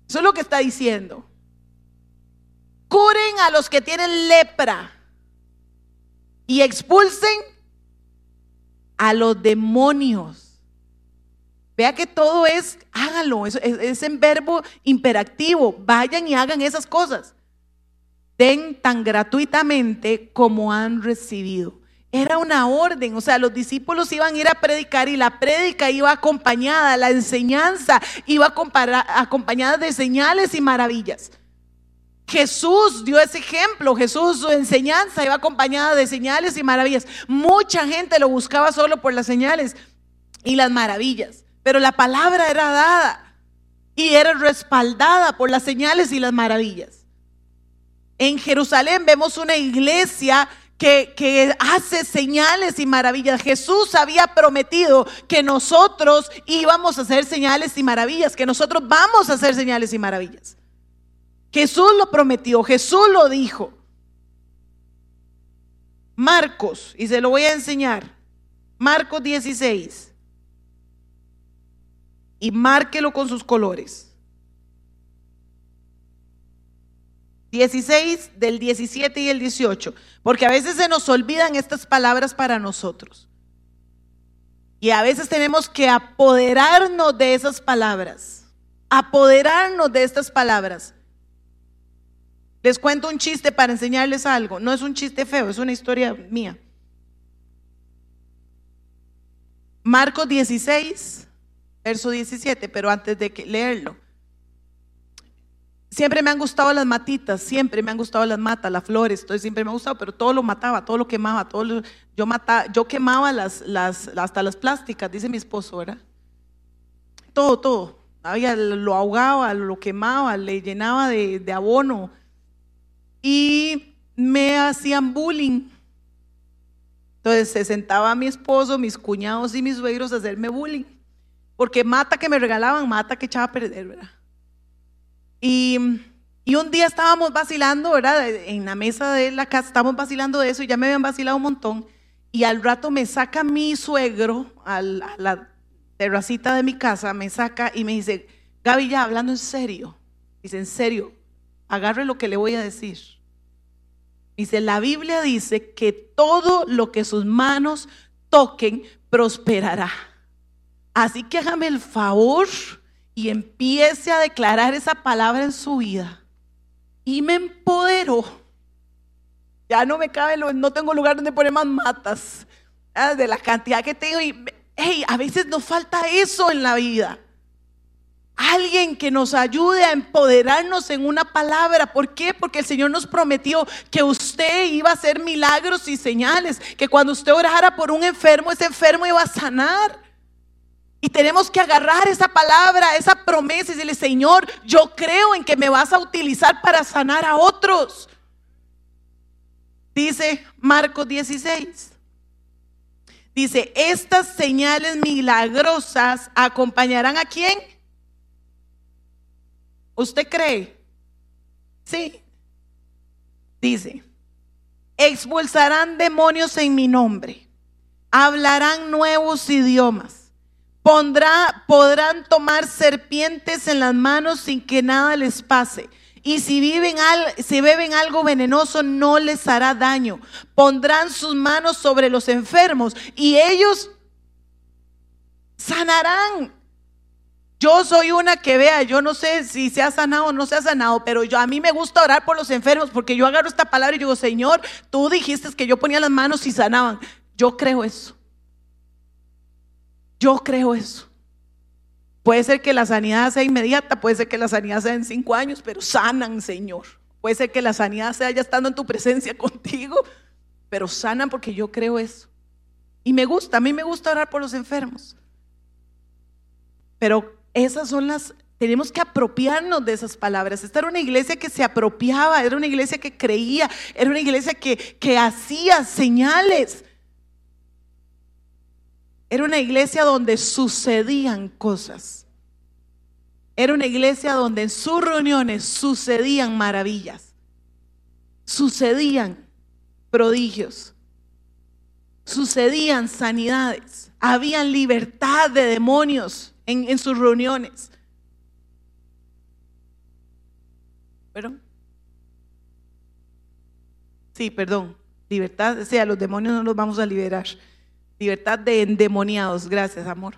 Speaker 1: Eso es lo que está diciendo. Curen a los que tienen lepra y expulsen a los demonios. Vea que todo es, háganlo, es, es, en verbo imperativo, vayan y hagan esas cosas. Den tan gratuitamente como han recibido. Era una orden, o sea, los discípulos iban a ir a predicar y la prédica iba acompañada, la enseñanza iba acompañada de señales y maravillas. Jesús dio ese ejemplo, Jesús su enseñanza iba acompañada de señales y maravillas. Mucha gente lo buscaba solo por las señales y las maravillas, pero la palabra era dada y era respaldada por las señales y las maravillas. En Jerusalén vemos una iglesia que, que, hace señales y maravillas. Jesús había prometido que nosotros íbamos a hacer señales y maravillas, que nosotros vamos a hacer señales y maravillas. Jesús lo prometió, Jesús lo dijo. Marcos, y se lo voy a enseñar. Marcos 16. Y márquelo con sus colores. 16 del 17 y el 18. Porque a veces se nos olvidan estas palabras para nosotros. Y a veces tenemos que apoderarnos de esas palabras. Apoderarnos de estas palabras. Les cuento un chiste para enseñarles algo. No es un chiste feo, es una historia mía. Marcos 16, verso 17, pero antes de leerlo. Siempre me han gustado las matitas, siempre me han gustado las matas, las flores, todo siempre me ha gustado, pero todo lo mataba, todo lo quemaba, todo yo mataba, yo quemaba las, las, hasta las plásticas, dice mi esposo, ¿verdad? Todo, todo. Había, lo ahogaba, lo quemaba, le llenaba de, de abono, y me hacían bullying. Entonces se sentaba mi esposo, mis cuñados y mis suegros a hacerme bullying. Porque mata que me regalaban, mata que echaba a perder, ¿verdad? Y, y, un día estábamos vacilando, ¿verdad? En la mesa de la casa estábamos vacilando de eso y ya me habían vacilado un montón. Y al rato me saca mi suegro a la terracita de mi casa, me saca y me dice, Gaby, ya hablando en serio. Dice, en serio, agarre lo que le voy a decir. Dice, la Biblia dice que todo lo que sus manos toquen prosperará. Así que hágame el favor y empiece a declarar esa palabra en su vida. Y me empoderó. Ya no me cabe, no tengo lugar donde poner más matas. Ah, de la cantidad que tengo. Y hey, a veces nos falta eso en la vida. Alguien que nos ayude a empoderarnos en una palabra. ¿Por qué? Porque el Señor nos prometió que usted iba a hacer milagros y señales. Que cuando usted orara por un enfermo, ese enfermo iba a sanar. Y tenemos que agarrar esa palabra, esa promesa y decirle, Señor, yo creo en que me vas a utilizar para sanar a otros. Dice Marcos 16. Dice, estas señales milagrosas acompañarán a quién? ¿Usted cree? Sí. Dice, expulsarán demonios en mi nombre, hablarán nuevos idiomas, podrán tomar serpientes en las manos sin que nada les pase. Y si, viven si beben algo venenoso no les hará daño. Pondrán sus manos sobre los enfermos y ellos sanarán. Yo soy una que vea, yo no sé si se ha sanado o no se ha sanado, pero yo a mí me gusta orar por los enfermos porque yo agarro esta palabra y digo, Señor, tú dijiste que yo ponía las manos y sanaban. Yo creo eso. Yo creo eso. Puede ser que la sanidad sea inmediata, puede ser que la sanidad sea en cinco años, pero sanan, Señor. Puede ser que la sanidad sea ya estando en tu presencia contigo, pero sanan porque yo creo eso. Y me gusta, a mí me gusta orar por los enfermos. Pero esas son las, tenemos que apropiarnos de esas palabras. Esta era una iglesia que se apropiaba, era una iglesia que creía, era una iglesia que, que hacía señales. Era una iglesia donde sucedían cosas. Era una iglesia donde en sus reuniones sucedían maravillas. sucedían prodigios, sucedían sanidades, habían libertad de demonios en, en sus reuniones. ¿Perdón? Sí, perdón. Libertad, o sea, los demonios no los vamos a liberar. Libertad de endemoniados. Gracias, amor.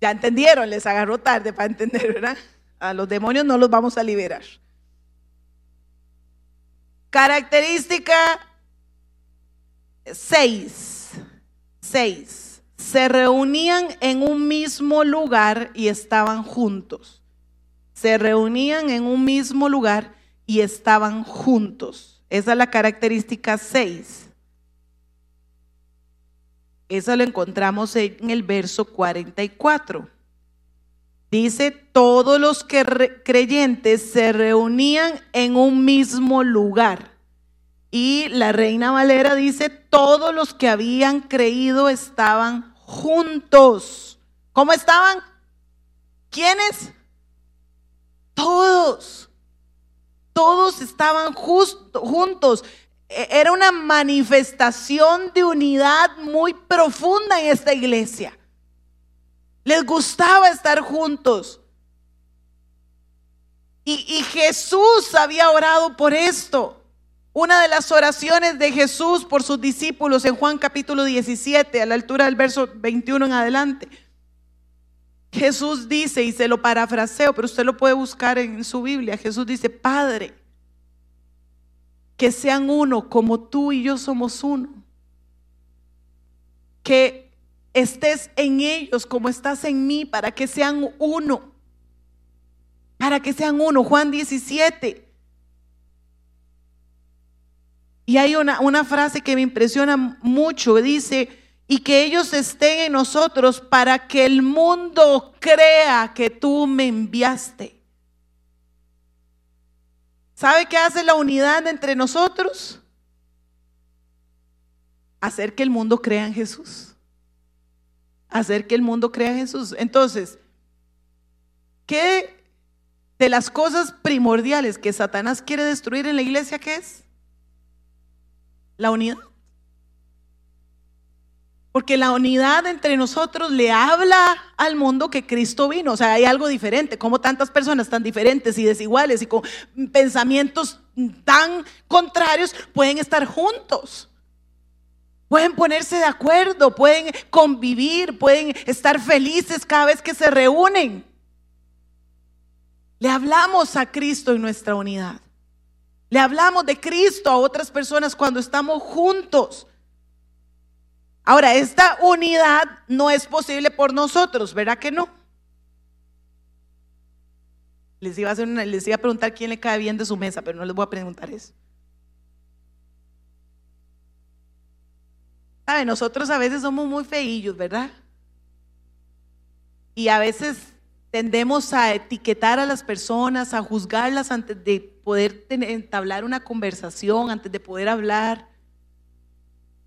Speaker 1: Ya entendieron, les agarró tarde para entender, ¿verdad? A los demonios no los vamos a liberar. Característica 6. 6. Se reunían en un mismo lugar y estaban juntos. Se reunían en un mismo lugar y estaban juntos. Esa es la característica 6. Eso lo encontramos en el verso 44. Dice, todos los creyentes se reunían en un mismo lugar. Y la reina Valera dice, todos los que habían creído estaban juntos. ¿Cómo estaban? ¿Quiénes? Todos. Todos estaban juntos. E-, era una manifestación de unidad muy profunda en esta iglesia. Les gustaba estar juntos. Y, Jesús había orado por esto. Una de las oraciones de Jesús por sus discípulos en Juan capítulo 17, a la altura del verso 21 en adelante. Jesús dice, y se lo parafraseo, pero usted lo puede buscar en su Biblia. Jesús dice, Padre, que sean uno como tú y yo somos uno. Que estés en ellos como estás en mí para que sean uno. Para que sean uno. Juan 17. Y hay una, una frase que me impresiona mucho. Dice, y que ellos estén en nosotros para que el mundo crea que tú me enviaste. ¿Sabe qué hace la unidad entre nosotros? Hacer que el mundo crea en Jesús. Hacer que el mundo crea en Jesús. Entonces, ¿qué de las cosas primordiales que Satanás quiere destruir en la iglesia qué es? La unidad. Porque la unidad entre nosotros le habla al mundo que Cristo vino. O sea, hay algo diferente. Como tantas personas tan diferentes y desiguales y con pensamientos tan contrarios pueden estar juntos. Pueden ponerse de acuerdo, pueden convivir, pueden estar felices cada vez que se reúnen. Le hablamos a Cristo en nuestra unidad. Le hablamos de Cristo a otras personas cuando estamos juntos. Ahora, esta unidad no es posible por nosotros, ¿verdad que no? Les iba, a hacer les iba a preguntar quién le cae bien de su mesa, pero no les voy a preguntar eso. ¿Sabe? Nosotros a veces somos muy feillos, ¿verdad? Y a veces tendemos a etiquetar a las personas, a juzgarlas antes de poder entablar una conversación, antes de poder hablar.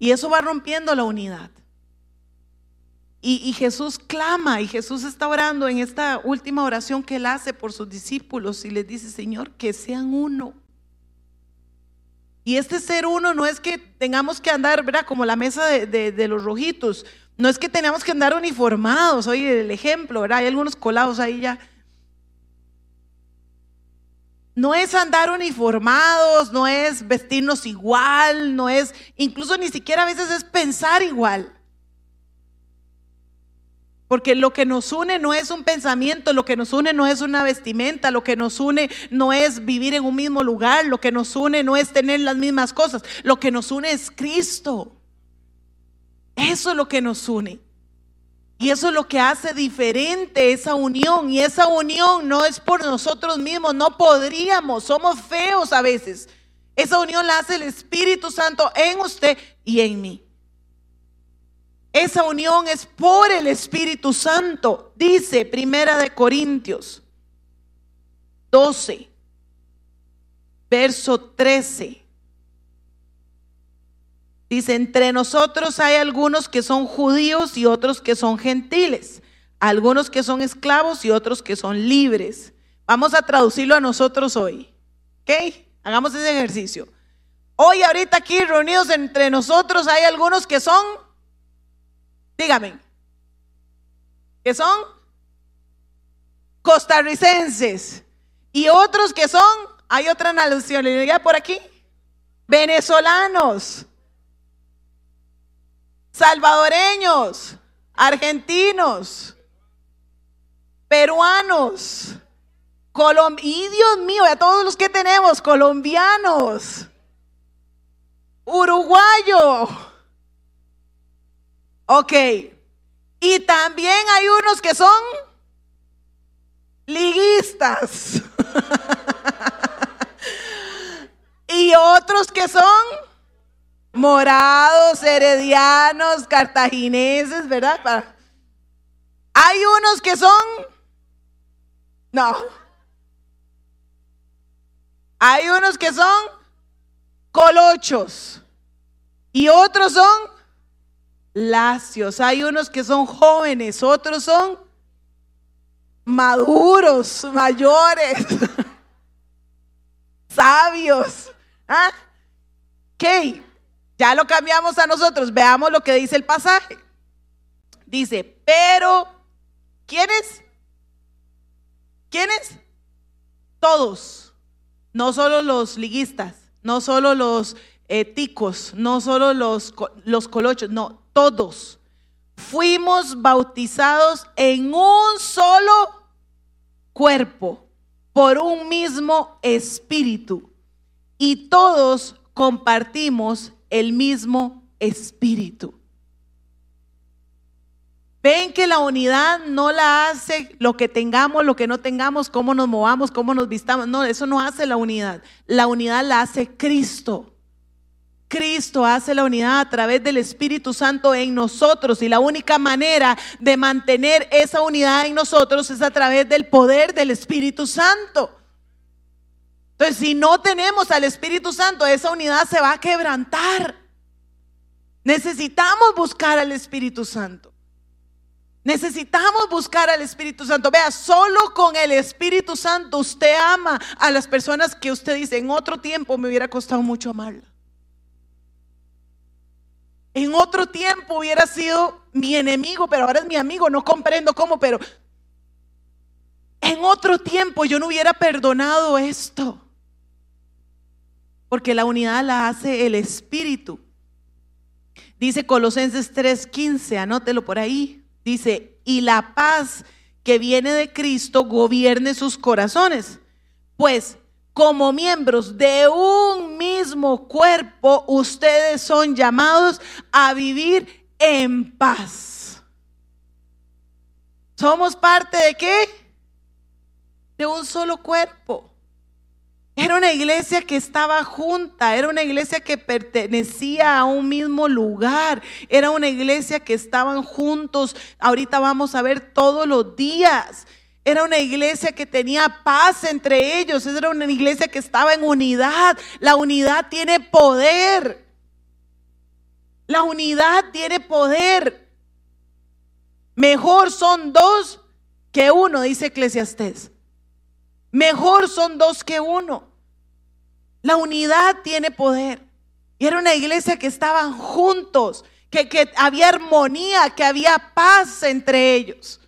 Speaker 1: Y eso va rompiendo la unidad. Y, Jesús clama y Jesús está orando en esta última oración que él hace por sus discípulos y les dice, Señor, que sean uno. Y este ser uno no es que tengamos que andar, ¿verdad? Como la mesa de, los rojitos. No es que tengamos que andar uniformados. Oye, el ejemplo, ¿verdad? Hay algunos colados ahí ya no es andar uniformados, no es vestirnos igual, no es, incluso ni siquiera a veces es pensar igual. Porque lo que nos une no es un pensamiento, lo que nos une no es una vestimenta, lo que nos une no es vivir en un mismo lugar, lo que nos une no es tener las mismas cosas, lo que nos une es Cristo. Eso es lo que nos une. Y eso es lo que hace diferente esa unión. Y esa unión no es por nosotros mismos, no podríamos, somos feos a veces. Esa unión la hace el Espíritu Santo en usted y en mí. Esa unión es por el Espíritu Santo, dice Primera de Corintios 12, verso 13. Dice, entre nosotros hay algunos que son judíos y otros que son gentiles, algunos que son esclavos y otros que son libres. Vamos a traducirlo a nosotros hoy. ¿Ok? Hagamos ese ejercicio. Hoy, ahorita aquí reunidos entre nosotros, hay algunos que son, dígame, que son costarricenses y otros que son, hay otra nacionalidad por aquí, venezolanos, salvadoreños, argentinos, peruanos, y Dios mío, a todos los que tenemos, colombianos, uruguayo. Ok. Y también hay unos que son liguistas. y otros que son morados, heredianos, cartagineses, ¿verdad? Hay unos que son, no, hay unos que son colochos y otros son lacios. Hay unos que son jóvenes, otros son maduros, mayores, sabios. ¿Ah? ¿Qué? Ya lo cambiamos a nosotros. Veamos lo que dice el pasaje. Dice, pero, ¿quiénes? ¿Quiénes? Todos no solo los liguistas, no solo los ticos, no solo los, los colochos, no, todos. Fuimos bautizados en un solo cuerpo, por un mismo espíritu. Y todos compartimos el mismo espíritu. Ven que la unidad no la hace lo que tengamos, lo que no tengamos, cómo nos movamos, cómo nos vistamos. No, eso no hace la unidad. La unidad la hace Cristo. Cristo hace la unidad a través del Espíritu Santo en nosotros y la única manera de mantener esa unidad en nosotros es a través del poder del Espíritu Santo. Entonces, si no tenemos al Espíritu Santo, esa unidad se va a quebrantar. Necesitamos buscar al Espíritu Santo. Necesitamos buscar al Espíritu Santo. Vea, solo con el Espíritu Santo usted ama a las personas que usted dice, en otro tiempo me hubiera costado mucho amarla. En otro tiempo hubiera sido mi enemigo, pero ahora es mi amigo. No comprendo cómo, pero en otro tiempo yo no hubiera perdonado esto. Porque la unidad la hace el Espíritu. Dice Colosenses 3:15, anótelo por ahí. Dice, y la paz que viene de Cristo gobierne sus corazones. Pues como miembros de un mismo cuerpo, ustedes son llamados a vivir en paz. ¿Somos parte de qué? De un solo cuerpo. Era una iglesia que estaba junta, era una iglesia que pertenecía a un mismo lugar, era una iglesia que estaban juntos, ahorita vamos a ver todos los días. Era una iglesia que tenía paz entre ellos, era una iglesia que estaba en unidad. La unidad tiene poder. La unidad tiene poder. Mejor son dos que uno, dice Eclesiastés. Mejor son dos que uno. La unidad tiene poder. Y era una iglesia que estaban juntos, que, que había armonía, que había paz entre ellos.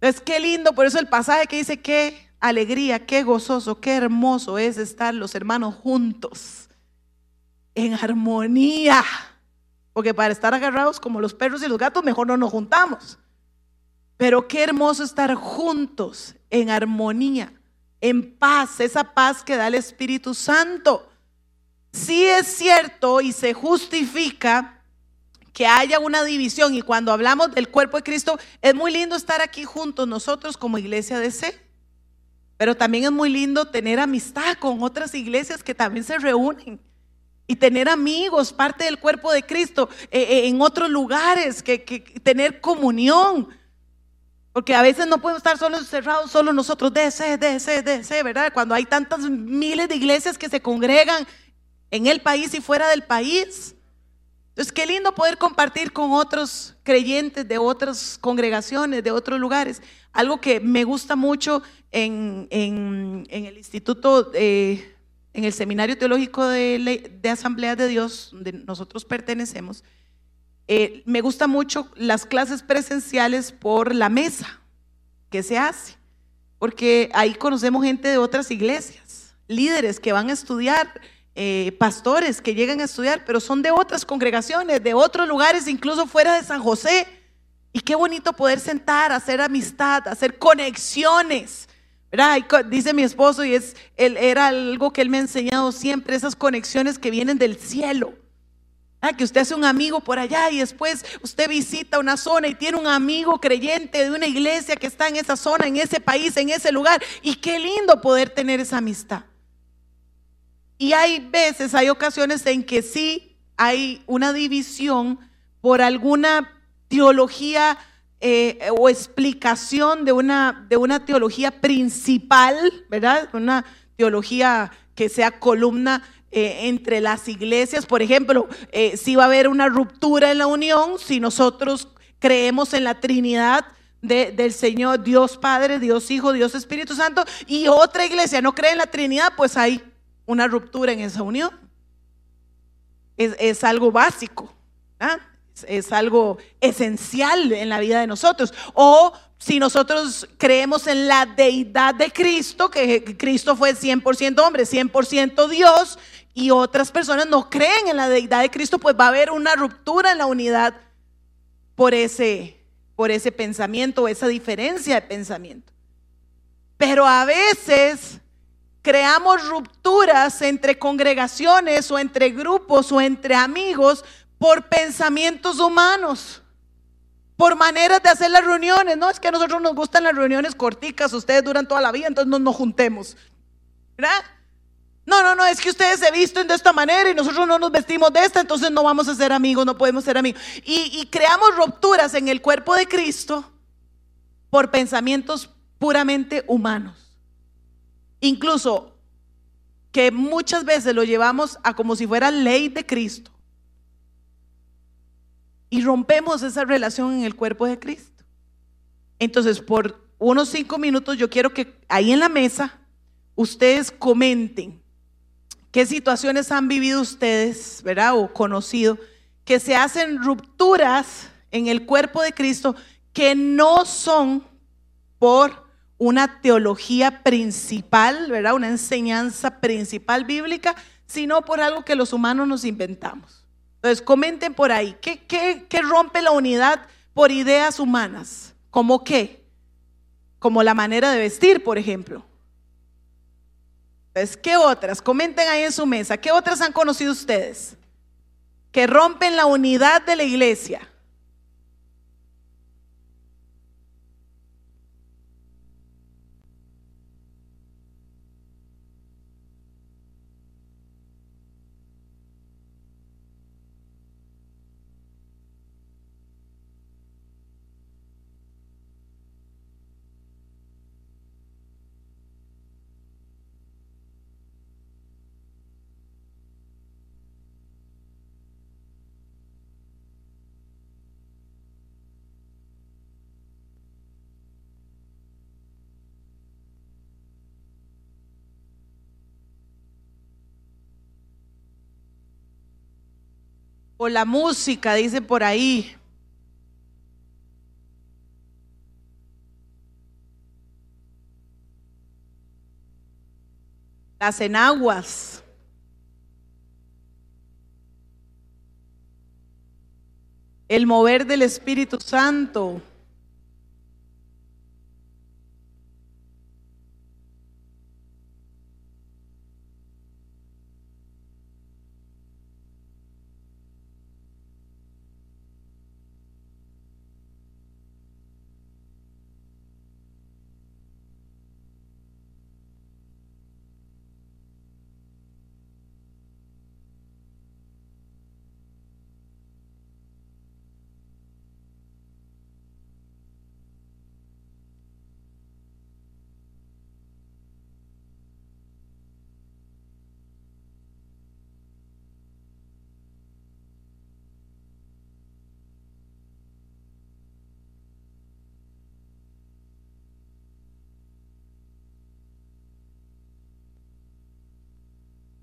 Speaker 1: Es que lindo, por eso el pasaje que dice qué alegría, qué gozoso, qué hermoso es estar los hermanos juntos, en armonía. Porque para estar agarrados como los perros y los gatos, mejor no nos juntamos. Pero qué hermoso estar juntos en armonía, en paz, esa paz que da el Espíritu Santo. Sí es cierto y se justifica que haya una división y cuando hablamos del cuerpo de Cristo, es muy lindo estar aquí juntos nosotros como iglesia de C. Pero también es muy lindo tener amistad con otras iglesias que también se reúnen y tener amigos, parte del cuerpo de Cristo, eh, eh, en otros lugares, que, que, tener comunión. Porque a veces no podemos estar solo encerrados, solo nosotros, DC, DC, DC, ¿verdad? Cuando hay tantas miles de iglesias que se congregan en el país y fuera del país. Entonces, qué lindo poder compartir con otros creyentes de otras congregaciones, de otros lugares. Algo que me gusta mucho en, el Instituto, en el Seminario Teológico de, de Asamblea de Dios, donde nosotros pertenecemos, eh, me gusta mucho las clases presenciales por la mesa que se hace, porque ahí conocemos gente de otras iglesias, líderes que van a estudiar eh, pastores que llegan a estudiar, pero son de otras congregaciones, de otros lugares, incluso fuera de San José. Y qué bonito poder sentar, hacer amistad, hacer conexiones. ¿verdad? dice mi esposo, y es, él, era algo que él me ha enseñado siempre, esas conexiones que vienen del cielo. Ah, que usted hace un amigo por allá y después usted visita una zona y tiene un amigo creyente de una iglesia que está en esa zona, en ese país, en ese lugar. Y qué lindo poder tener esa amistad. Y hay veces, hay ocasiones en que sí hay una división por alguna teología eh, o explicación de una, de una teología principal, ¿verdad? Una teología que sea columna eh, entre las iglesias. Por ejemplo, eh, si va a haber una ruptura en la unión, si nosotros creemos en la Trinidad del Señor, Dios Padre, Dios Hijo, Dios Espíritu Santo, y otra iglesia no cree en la Trinidad, pues hay una ruptura en esa unión. Es, algo básico, ¿ah? es, algo esencial en la vida de nosotros. O si nosotros creemos en la deidad de Cristo, que Cristo fue 100% hombre, 100% Dios, y otras personas no creen en la deidad de Cristo, pues va a haber una ruptura en la unidad por ese, por ese pensamiento, esa diferencia de pensamiento. Pero a veces creamos rupturas entre congregaciones o entre grupos o entre amigos por pensamientos humanos, por maneras de hacer las reuniones. No es que a nosotros nos gustan las reuniones corticas, ustedes duran toda la vida, entonces no nos juntemos. ¿Verdad? No, no, no, es que ustedes se visten de esta manera y nosotros no nos vestimos de esta, entonces no vamos a ser amigos, no podemos ser amigos. Y, y creamos rupturas en el cuerpo de Cristo por pensamientos puramente humanos. Incluso que muchas veces lo llevamos a como si fuera ley de Cristo. Y rompemos esa relación en el cuerpo de Cristo. Entonces, por unos cinco minutos yo quiero que ahí en la mesa ustedes comenten qué situaciones han vivido ustedes, ¿verdad? O conocido, que se hacen rupturas en el cuerpo de Cristo que no son por una teología principal, ¿verdad? Una enseñanza principal bíblica, sino por algo que los humanos nos inventamos. Entonces, comenten por ahí, ¿qué, qué, rompe la unidad por ideas humanas? ¿Cómo qué? Como la manera de vestir, por ejemplo. Entonces, ¿qué otras? Comenten ahí en su mesa, ¿qué otras han conocido ustedes? Que rompen la unidad de la iglesia. O la música, dice por ahí. Las enaguas. El mover del Espíritu Santo.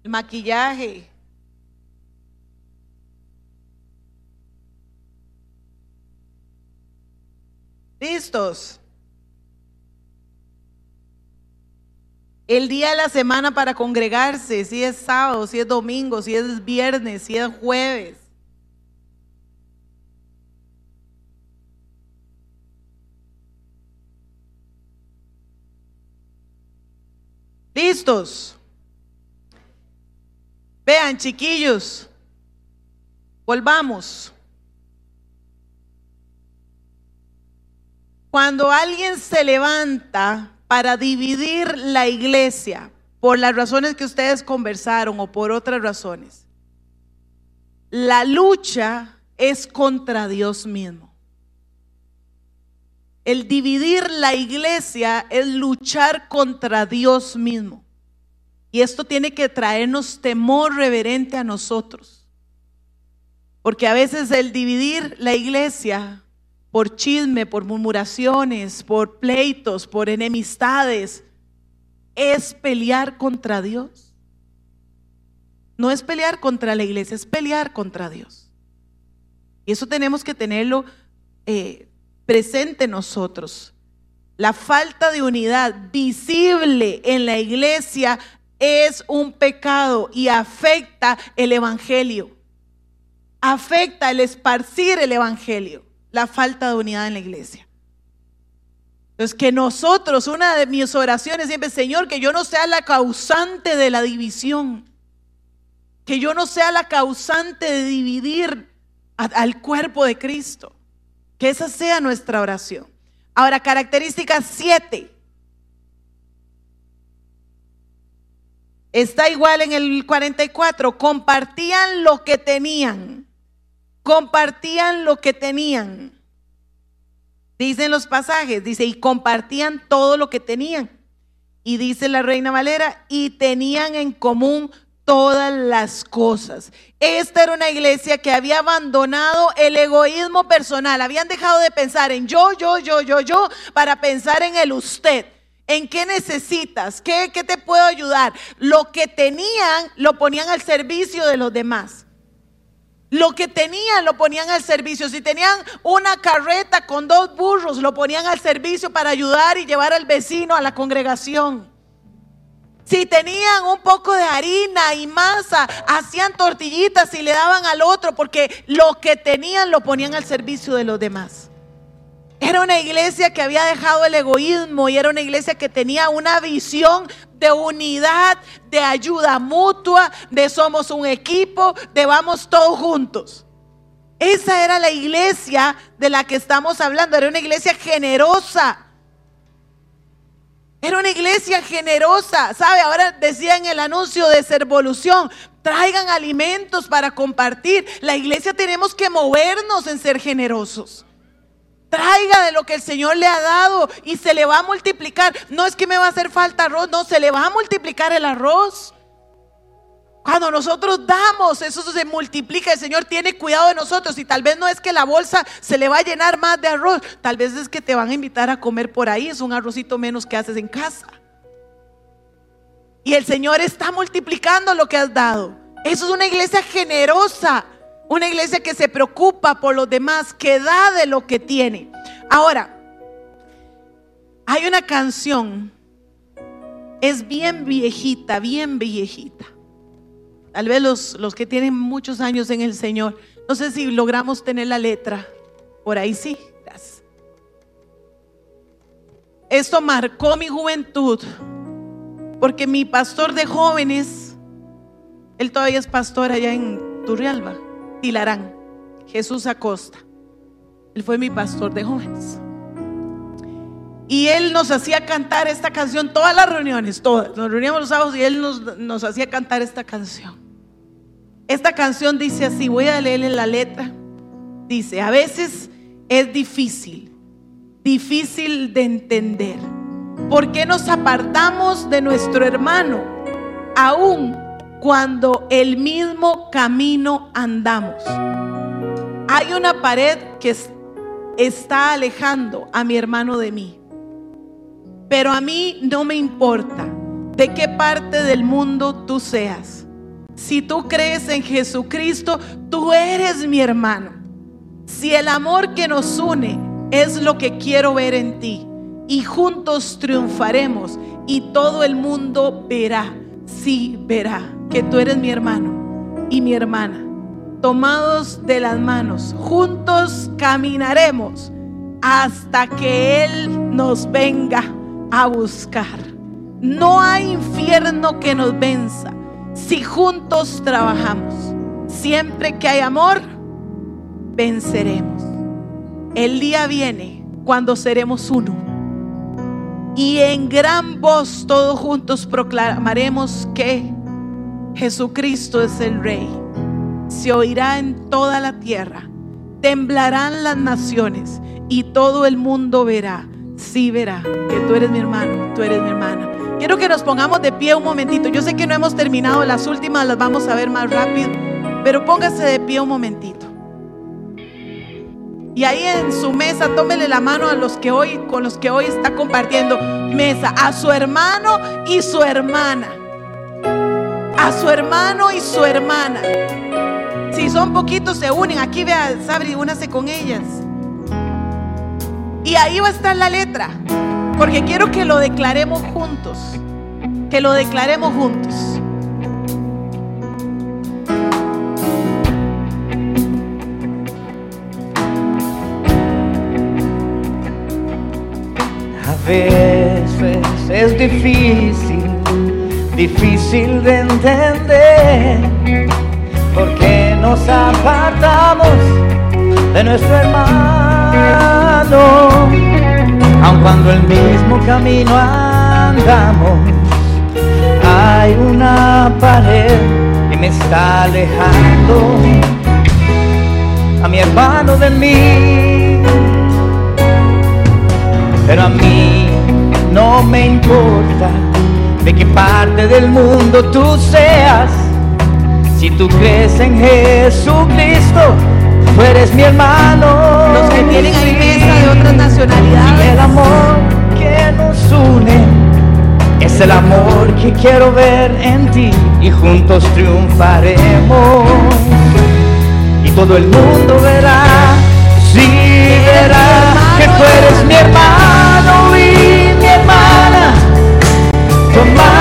Speaker 1: El maquillaje. ¿Listos? El día de la semana para congregarse, si es sábado, si es domingo, si es viernes, si es jueves. ¿Listos? Vean, chiquillos, volvamos. Cuando alguien se levanta para dividir la iglesia por las razones que ustedes conversaron o por otras razones, la lucha es contra Dios mismo. El dividir la iglesia es luchar contra Dios mismo. Y esto tiene que traernos temor reverente a nosotros. Porque a veces el dividir la iglesia por chisme, por murmuraciones, por pleitos, por enemistades, es pelear contra Dios. No es pelear contra la iglesia, es pelear contra Dios. Y eso tenemos que tenerlo eh, presente nosotros. La falta de unidad visible en la iglesia es un pecado y afecta el Evangelio. Afecta el esparcir el Evangelio, la falta de unidad en la iglesia. Entonces, que nosotros, una de mis oraciones siempre, Señor, que yo no sea la causante de la división, que yo no sea la causante de dividir al cuerpo de Cristo. Que esa sea nuestra oración. Ahora, característica 7. Está igual en el 44. Compartían lo que tenían. Compartían lo que tenían. Dicen los pasajes, dice, y compartían todo lo que tenían. Y dice la reina Valera, y tenían en común todas las cosas. Esta era una iglesia que había abandonado el egoísmo personal. Habían dejado de pensar en yo, yo, yo, yo, yo, para pensar en el usted. ¿En qué necesitas? ¿Qué, ¿Qué te puedo ayudar? Lo que tenían lo ponían al servicio de los demás. Lo que tenían lo ponían al servicio. Si tenían una carreta con dos burros, lo ponían al servicio para ayudar y llevar al vecino a la congregación. Si tenían un poco de harina y masa, hacían tortillitas y le daban al otro porque lo que tenían lo ponían al servicio de los demás. Era una iglesia que había dejado el egoísmo y era una iglesia que tenía una visión de unidad, de ayuda mutua, de somos un equipo, de vamos todos juntos. Esa era la iglesia de la que estamos hablando, era una iglesia generosa, era una iglesia generosa, ¿sabe? Ahora decía en el anuncio de Servolución, traigan alimentos para compartir. La iglesia tenemos que movernos en ser generosos. Traiga de lo que el Señor le ha dado y se le va a multiplicar. No es que me va a hacer falta arroz, no, se le va a multiplicar el arroz. Cuando nosotros damos, eso se multiplica. El Señor tiene cuidado de nosotros. Y tal vez no es que la bolsa se le va a llenar más de arroz. Tal vez es que te van a invitar a comer por ahí. Es un arrocito menos que haces en casa. Y el Señor está multiplicando lo que has dado. Eso es una iglesia generosa. Una iglesia que se preocupa por los demás, que da de lo que tiene. Ahora, hay una canción. Es bien viejita, bien viejita Tal vez los, los que tienen muchos años en el Señor. No sé si logramos tener la letra. Por ahí sí. Esto marcó mi juventud. Porque mi pastor de jóvenes, él todavía es pastor allá en Turrialba, Jesús Acosta. Él fue mi pastor de jóvenes. Y él nos hacía cantar esta canción todas las reuniones, todas. Nos reuníamos los sábados y él nos, nos hacía cantar esta canción. Esta canción dice así, voy a leerle la letra. Dice, a veces es difícil, difícil de entender. ¿Por qué nos apartamos de nuestro hermano aún cuando el mismo camino andamos? Hay una pared que está alejando a mi hermano de mí. Pero a mí no me importa de qué parte del mundo tú seas. Si tú crees en Jesucristo, tú eres mi hermano. Si el amor que nos une es lo que quiero ver en ti y juntos triunfaremos y todo el mundo verá, sí verá que tú eres mi hermano y mi hermana. Tomados de las manos, juntos caminaremos hasta que Él nos venga a buscar. No hay infierno que nos venza si juntos trabajamos. Siempre que hay amor, venceremos. El día viene cuando seremos uno. Y en gran voz todos juntos proclamaremos que Jesucristo es el Rey. Se oirá en toda la tierra. Temblarán las naciones y todo el mundo verá, sí verá que tú eres mi hermano, tú eres mi hermana. Quiero que nos pongamos de pie un momentito. Yo sé que no hemos terminado, las últimas las vamos a ver más rápido, pero póngase de pie un momentito. Y ahí en su mesa, tómele la mano a los que hoy, con los que hoy está compartiendo mesa, a su hermano y su hermana. A su hermano y su hermana. Si son poquitos, se unen. Aquí vea, Sabri, únase con ellas. Y ahí va a estar la letra, porque quiero que lo declaremos juntos, que lo declaremos juntos.
Speaker 2: Veces es difícil, difícil de entender, porque nos apartamos de nuestro hermano aun cuando el mismo camino andamos, hay una pared que me está alejando. A mi hermano de mí. Pero a mí no me importa de qué parte del mundo tú seas, si tú crees en Jesucristo tú eres mi hermano.
Speaker 1: Los que tienen mesa de otras nacionalidades.
Speaker 2: el amor que nos une es el amor que quiero ver en ti y juntos triunfaremos. Y todo el mundo verá, sí verá que tú eres mi hermano tomados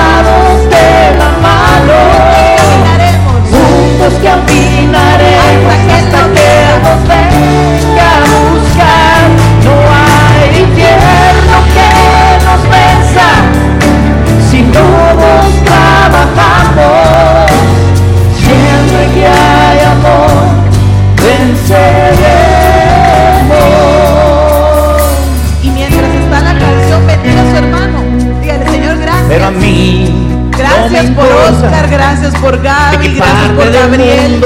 Speaker 2: Pero a mí
Speaker 1: Gracias por Oscar, gracias por Gaby, gracias por Gabriel.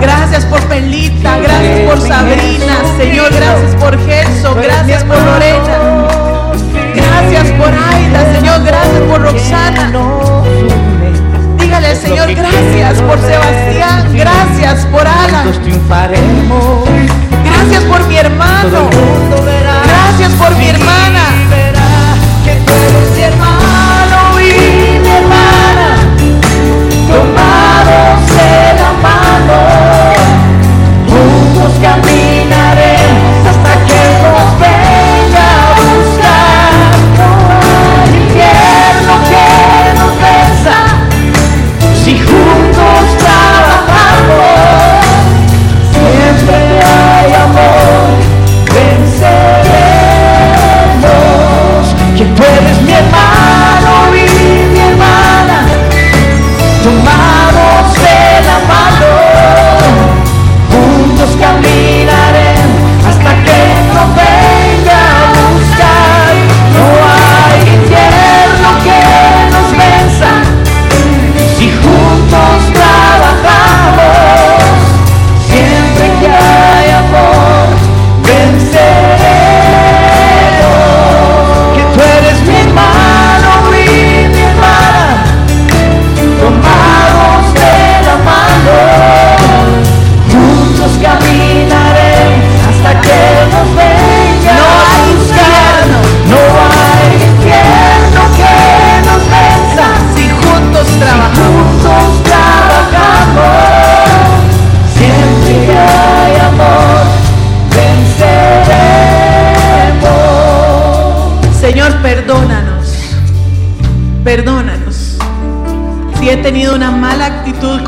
Speaker 1: Gracias por Pelita, gracias por Sabrina, Señor, gracias por Gelso, gracias por Lorena. Gracias por Aida, Señor, gracias por Roxana. Dígale al Señor, gracias por Sebastián, gracias por Alan. Gracias por mi hermano. Gracias por mi hermana.
Speaker 2: Tomados
Speaker 1: open.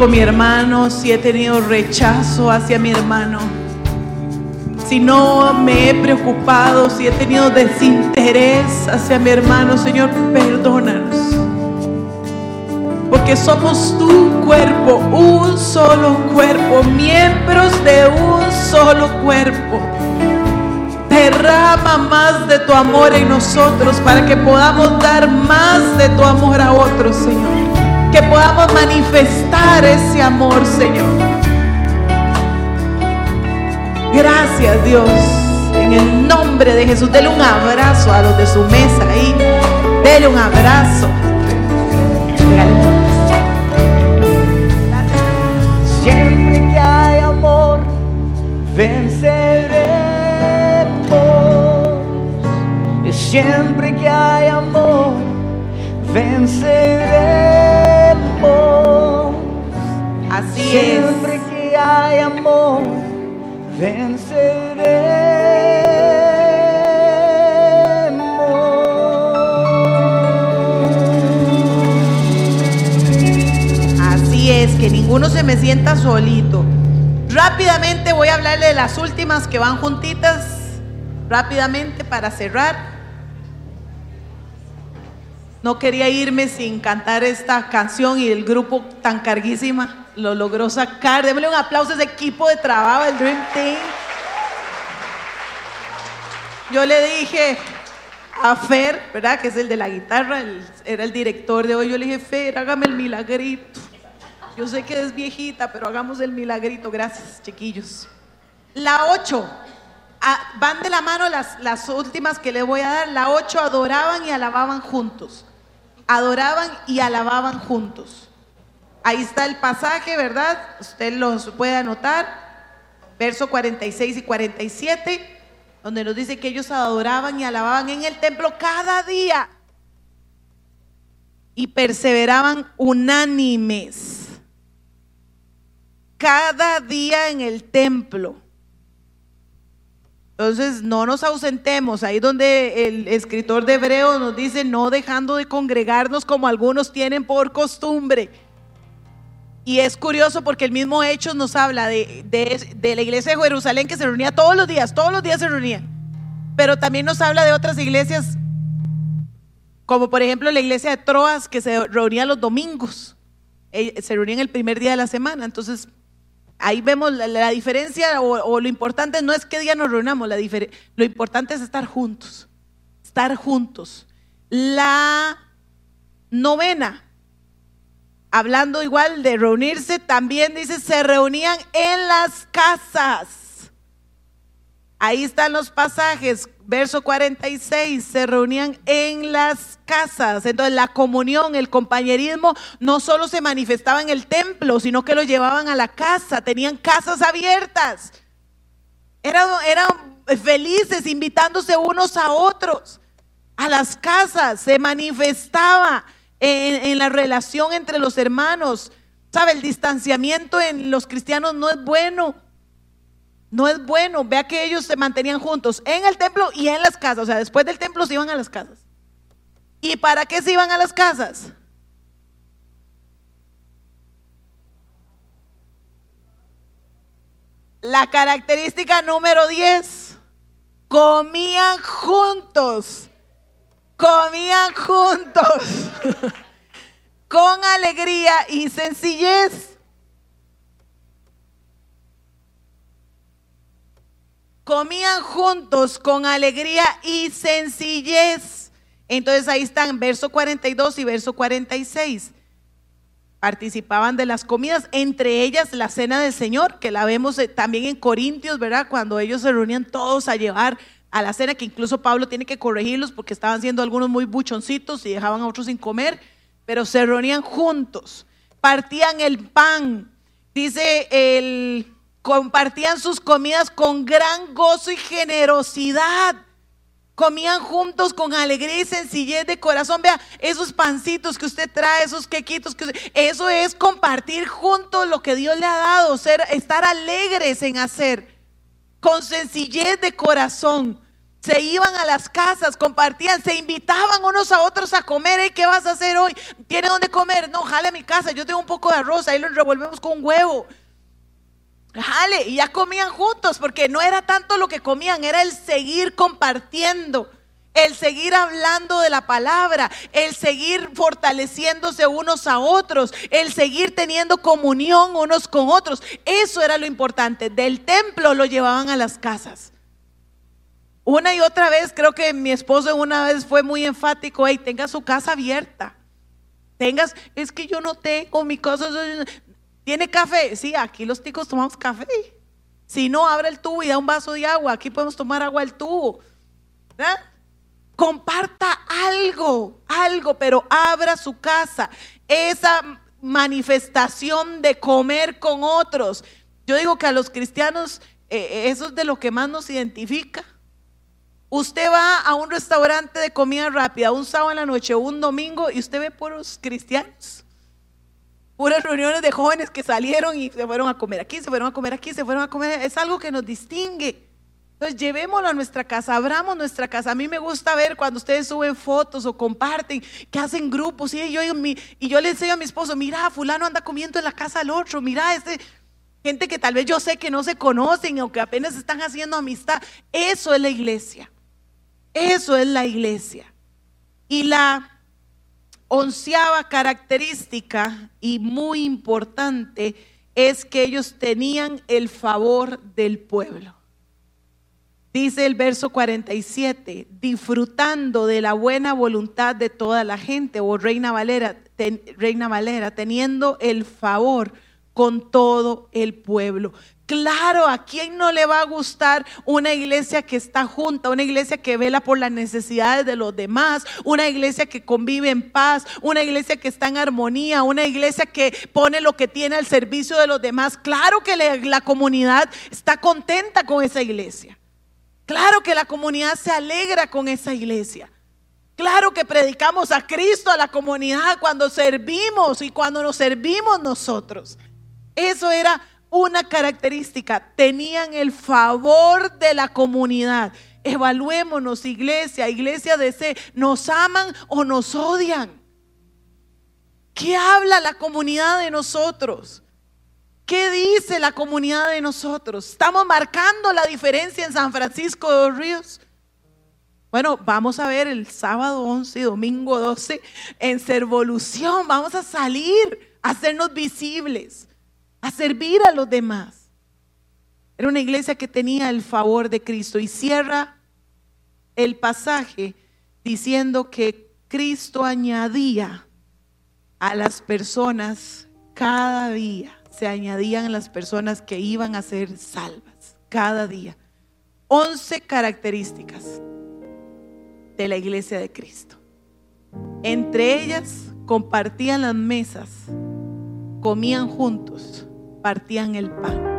Speaker 1: Con mi hermano, si he tenido rechazo hacia mi hermano, si no me he preocupado, si he tenido desinterés hacia mi hermano, Señor, perdónanos. Porque somos tu cuerpo, un solo cuerpo, miembros de un solo cuerpo. Derrama más de tu amor en nosotros para que podamos dar más de tu amor a otros, Señor. Que podamos manifestar ese amor, Señor. Gracias Dios. En el nombre de Jesús, dele un abrazo a los de su mesa ahí. Dele un abrazo.
Speaker 2: Siempre que hay amor, venceremos. Siempre que hay amor, venceremos. Siempre que hay amor, venceremos.
Speaker 1: Así es, que ninguno se me sienta solito. Rápidamente voy a hablarle de las últimas que van juntitas. Rápidamente para cerrar. No quería irme sin cantar esta canción y el grupo tan carguísima lo logró sacar. Démosle un aplauso a ese equipo de trabajo, el Dream Team. Yo le dije a Fer, ¿verdad? Que es el de la guitarra, era el director de hoy. Yo le dije, Fer, hágame el milagrito. Yo sé que es viejita, pero hagamos el milagrito. Gracias, chiquillos. La 8. van de la mano las, las últimas que le voy a dar. La 8 adoraban y alababan juntos. Adoraban y alababan juntos. Ahí está el pasaje, ¿verdad? Usted los puede anotar. Verso 46 y 47, donde nos dice que ellos adoraban y alababan en el templo cada día. Y perseveraban unánimes. Cada día en el templo. Entonces, no nos ausentemos. Ahí donde el escritor de Hebreos nos dice, no dejando de congregarnos como algunos tienen por costumbre. Y es curioso porque el mismo Hechos nos habla de, de- la iglesia de Jerusalén que se reunía todos los días, todos los días se reunía. Pero también nos habla de otras iglesias, como por ejemplo la iglesia de Troas que se reunía los domingos. Eh, Se reunían el primer día de la semana. Entonces, ahí vemos la, diferencia o, lo importante no es qué día nos reunamos, la lo importante es estar juntos, estar juntos. La novena, hablando igual de reunirse, también dice, se reunían en las casas. Ahí están los pasajes, verso 46, se reunían en las casas. Entonces la comunión, el compañerismo no solo se manifestaba en el templo, sino que lo llevaban a la casa, tenían casas abiertas. Eran, eran felices invitándose unos a otros a las casas, se manifestaba en, la relación entre los hermanos. ¿Sabe? El distanciamiento en los cristianos no es bueno. No es bueno. Vea que ellos se mantenían juntos en el templo y en las casas. O sea, después del templo se iban a las casas. ¿Y para qué se iban a las casas? La característica número 10. Comían juntos. Comían juntos. Con alegría y sencillez. Comían juntos con alegría y sencillez. Entonces ahí están verso 42 y verso 46. Participaban de las comidas, entre ellas la cena del Señor, que la vemos eh, también en Corintios, ¿verdad? Cuando ellos se reunían todos a llevar a la cena, que incluso Pablo tiene que corregirlos porque estaban siendo algunos muy buchoncitos y dejaban a otros sin comer, pero se reunían juntos, partían el pan, dice el compartían sus comidas con gran gozo y generosidad. Comían juntos con alegría y sencillez de corazón. Vea, esos pancitos que usted trae, esos quequitos que usted, eso es compartir juntos lo que Dios le ha dado, ser, estar alegres en hacer, con sencillez de corazón. Se iban a las casas, compartían, se invitaban unos a otros a comer. ¿Qué vas a hacer hoy? ¿Tiene dónde comer? No, jale a mi casa, yo tengo un poco de arroz, ahí lo revolvemos con huevo. Jale, y ya comían juntos, porque no era tanto lo que comían, era el seguir compartiendo el seguir hablando de la palabra, el seguir fortaleciéndose unos a otros, el seguir teniendo comunión unos con otros. Eso era lo importante. Del templo lo llevaban a las casas. Una y otra vez, creo que mi esposo una vez fue muy enfático, hey, tenga su casa abierta. Tengas, es que yo no tengo mi casa. ¿Tiene café? Sí, aquí los ticos tomamos café. Si no, abre el tubo y da un vaso de agua. Aquí podemos tomar agua del tubo. ¿Verdad? comparta algo, algo, pero abra su casa. Esa manifestación de comer con otros. Yo digo que a los cristianos eh, eh, eso es de lo que más nos identifica. Usted va a un restaurante de comida rápida un sábado en la noche o un domingo y usted ve puros cristianos. Puras reuniones de jóvenes que salieron y se fueron a comer aquí, se fueron a comer aquí, se fueron a comer. Es algo que nos distingue. Entonces llevémoslo a nuestra casa, abramos nuestra casa. A mí me gusta ver cuando ustedes suben fotos o comparten, que hacen grupos. Y yo, le enseño a mi esposo, mira, fulano anda comiendo en la casa del otro, mira, este, gente que tal vez yo sé que no se conocen o que apenas están haciendo amistad. Eso es la iglesia. Eso es la iglesia. Y la onceava característica y muy importante es que ellos tenían el favor del pueblo. Dice el verso 47, disfrutando de la buena voluntad de toda la gente, o Reina Valera, Reina Valera, teniendo el favor con todo el pueblo. Claro, ¿a quién no le va a gustar una iglesia que está junta, una iglesia que vela por las necesidades de los demás, una iglesia que convive en paz, una iglesia que está en armonía, una iglesia que pone lo que tiene al servicio de los demás? Claro que la comunidad está contenta con esa iglesia. Claro que la comunidad se alegra con esa iglesia. Claro que predicamos a Cristo a la comunidad cuando servimos y cuando nos servimos nosotros. Eso era una característica. Tenían el favor de la comunidad. Evaluémonos, iglesia, iglesia de ese, ¿nos aman o nos odian? ¿Qué habla la comunidad de nosotros? ¿Qué dice la comunidad de nosotros? ¿Estamos marcando la diferencia en San Francisco de los Ríos? Bueno, vamos a ver el sábado 11 y domingo 12 en Servolución. Vamos a salir, a hacernos visibles, a servir a los demás. Era una iglesia que tenía el favor de Cristo y cierra el pasaje diciendo que Cristo añadía a las personas cada día se añadían las personas que iban a ser salvas cada día. Once características de la iglesia de Cristo. Entre ellas compartían las mesas, comían juntos, partían el pan.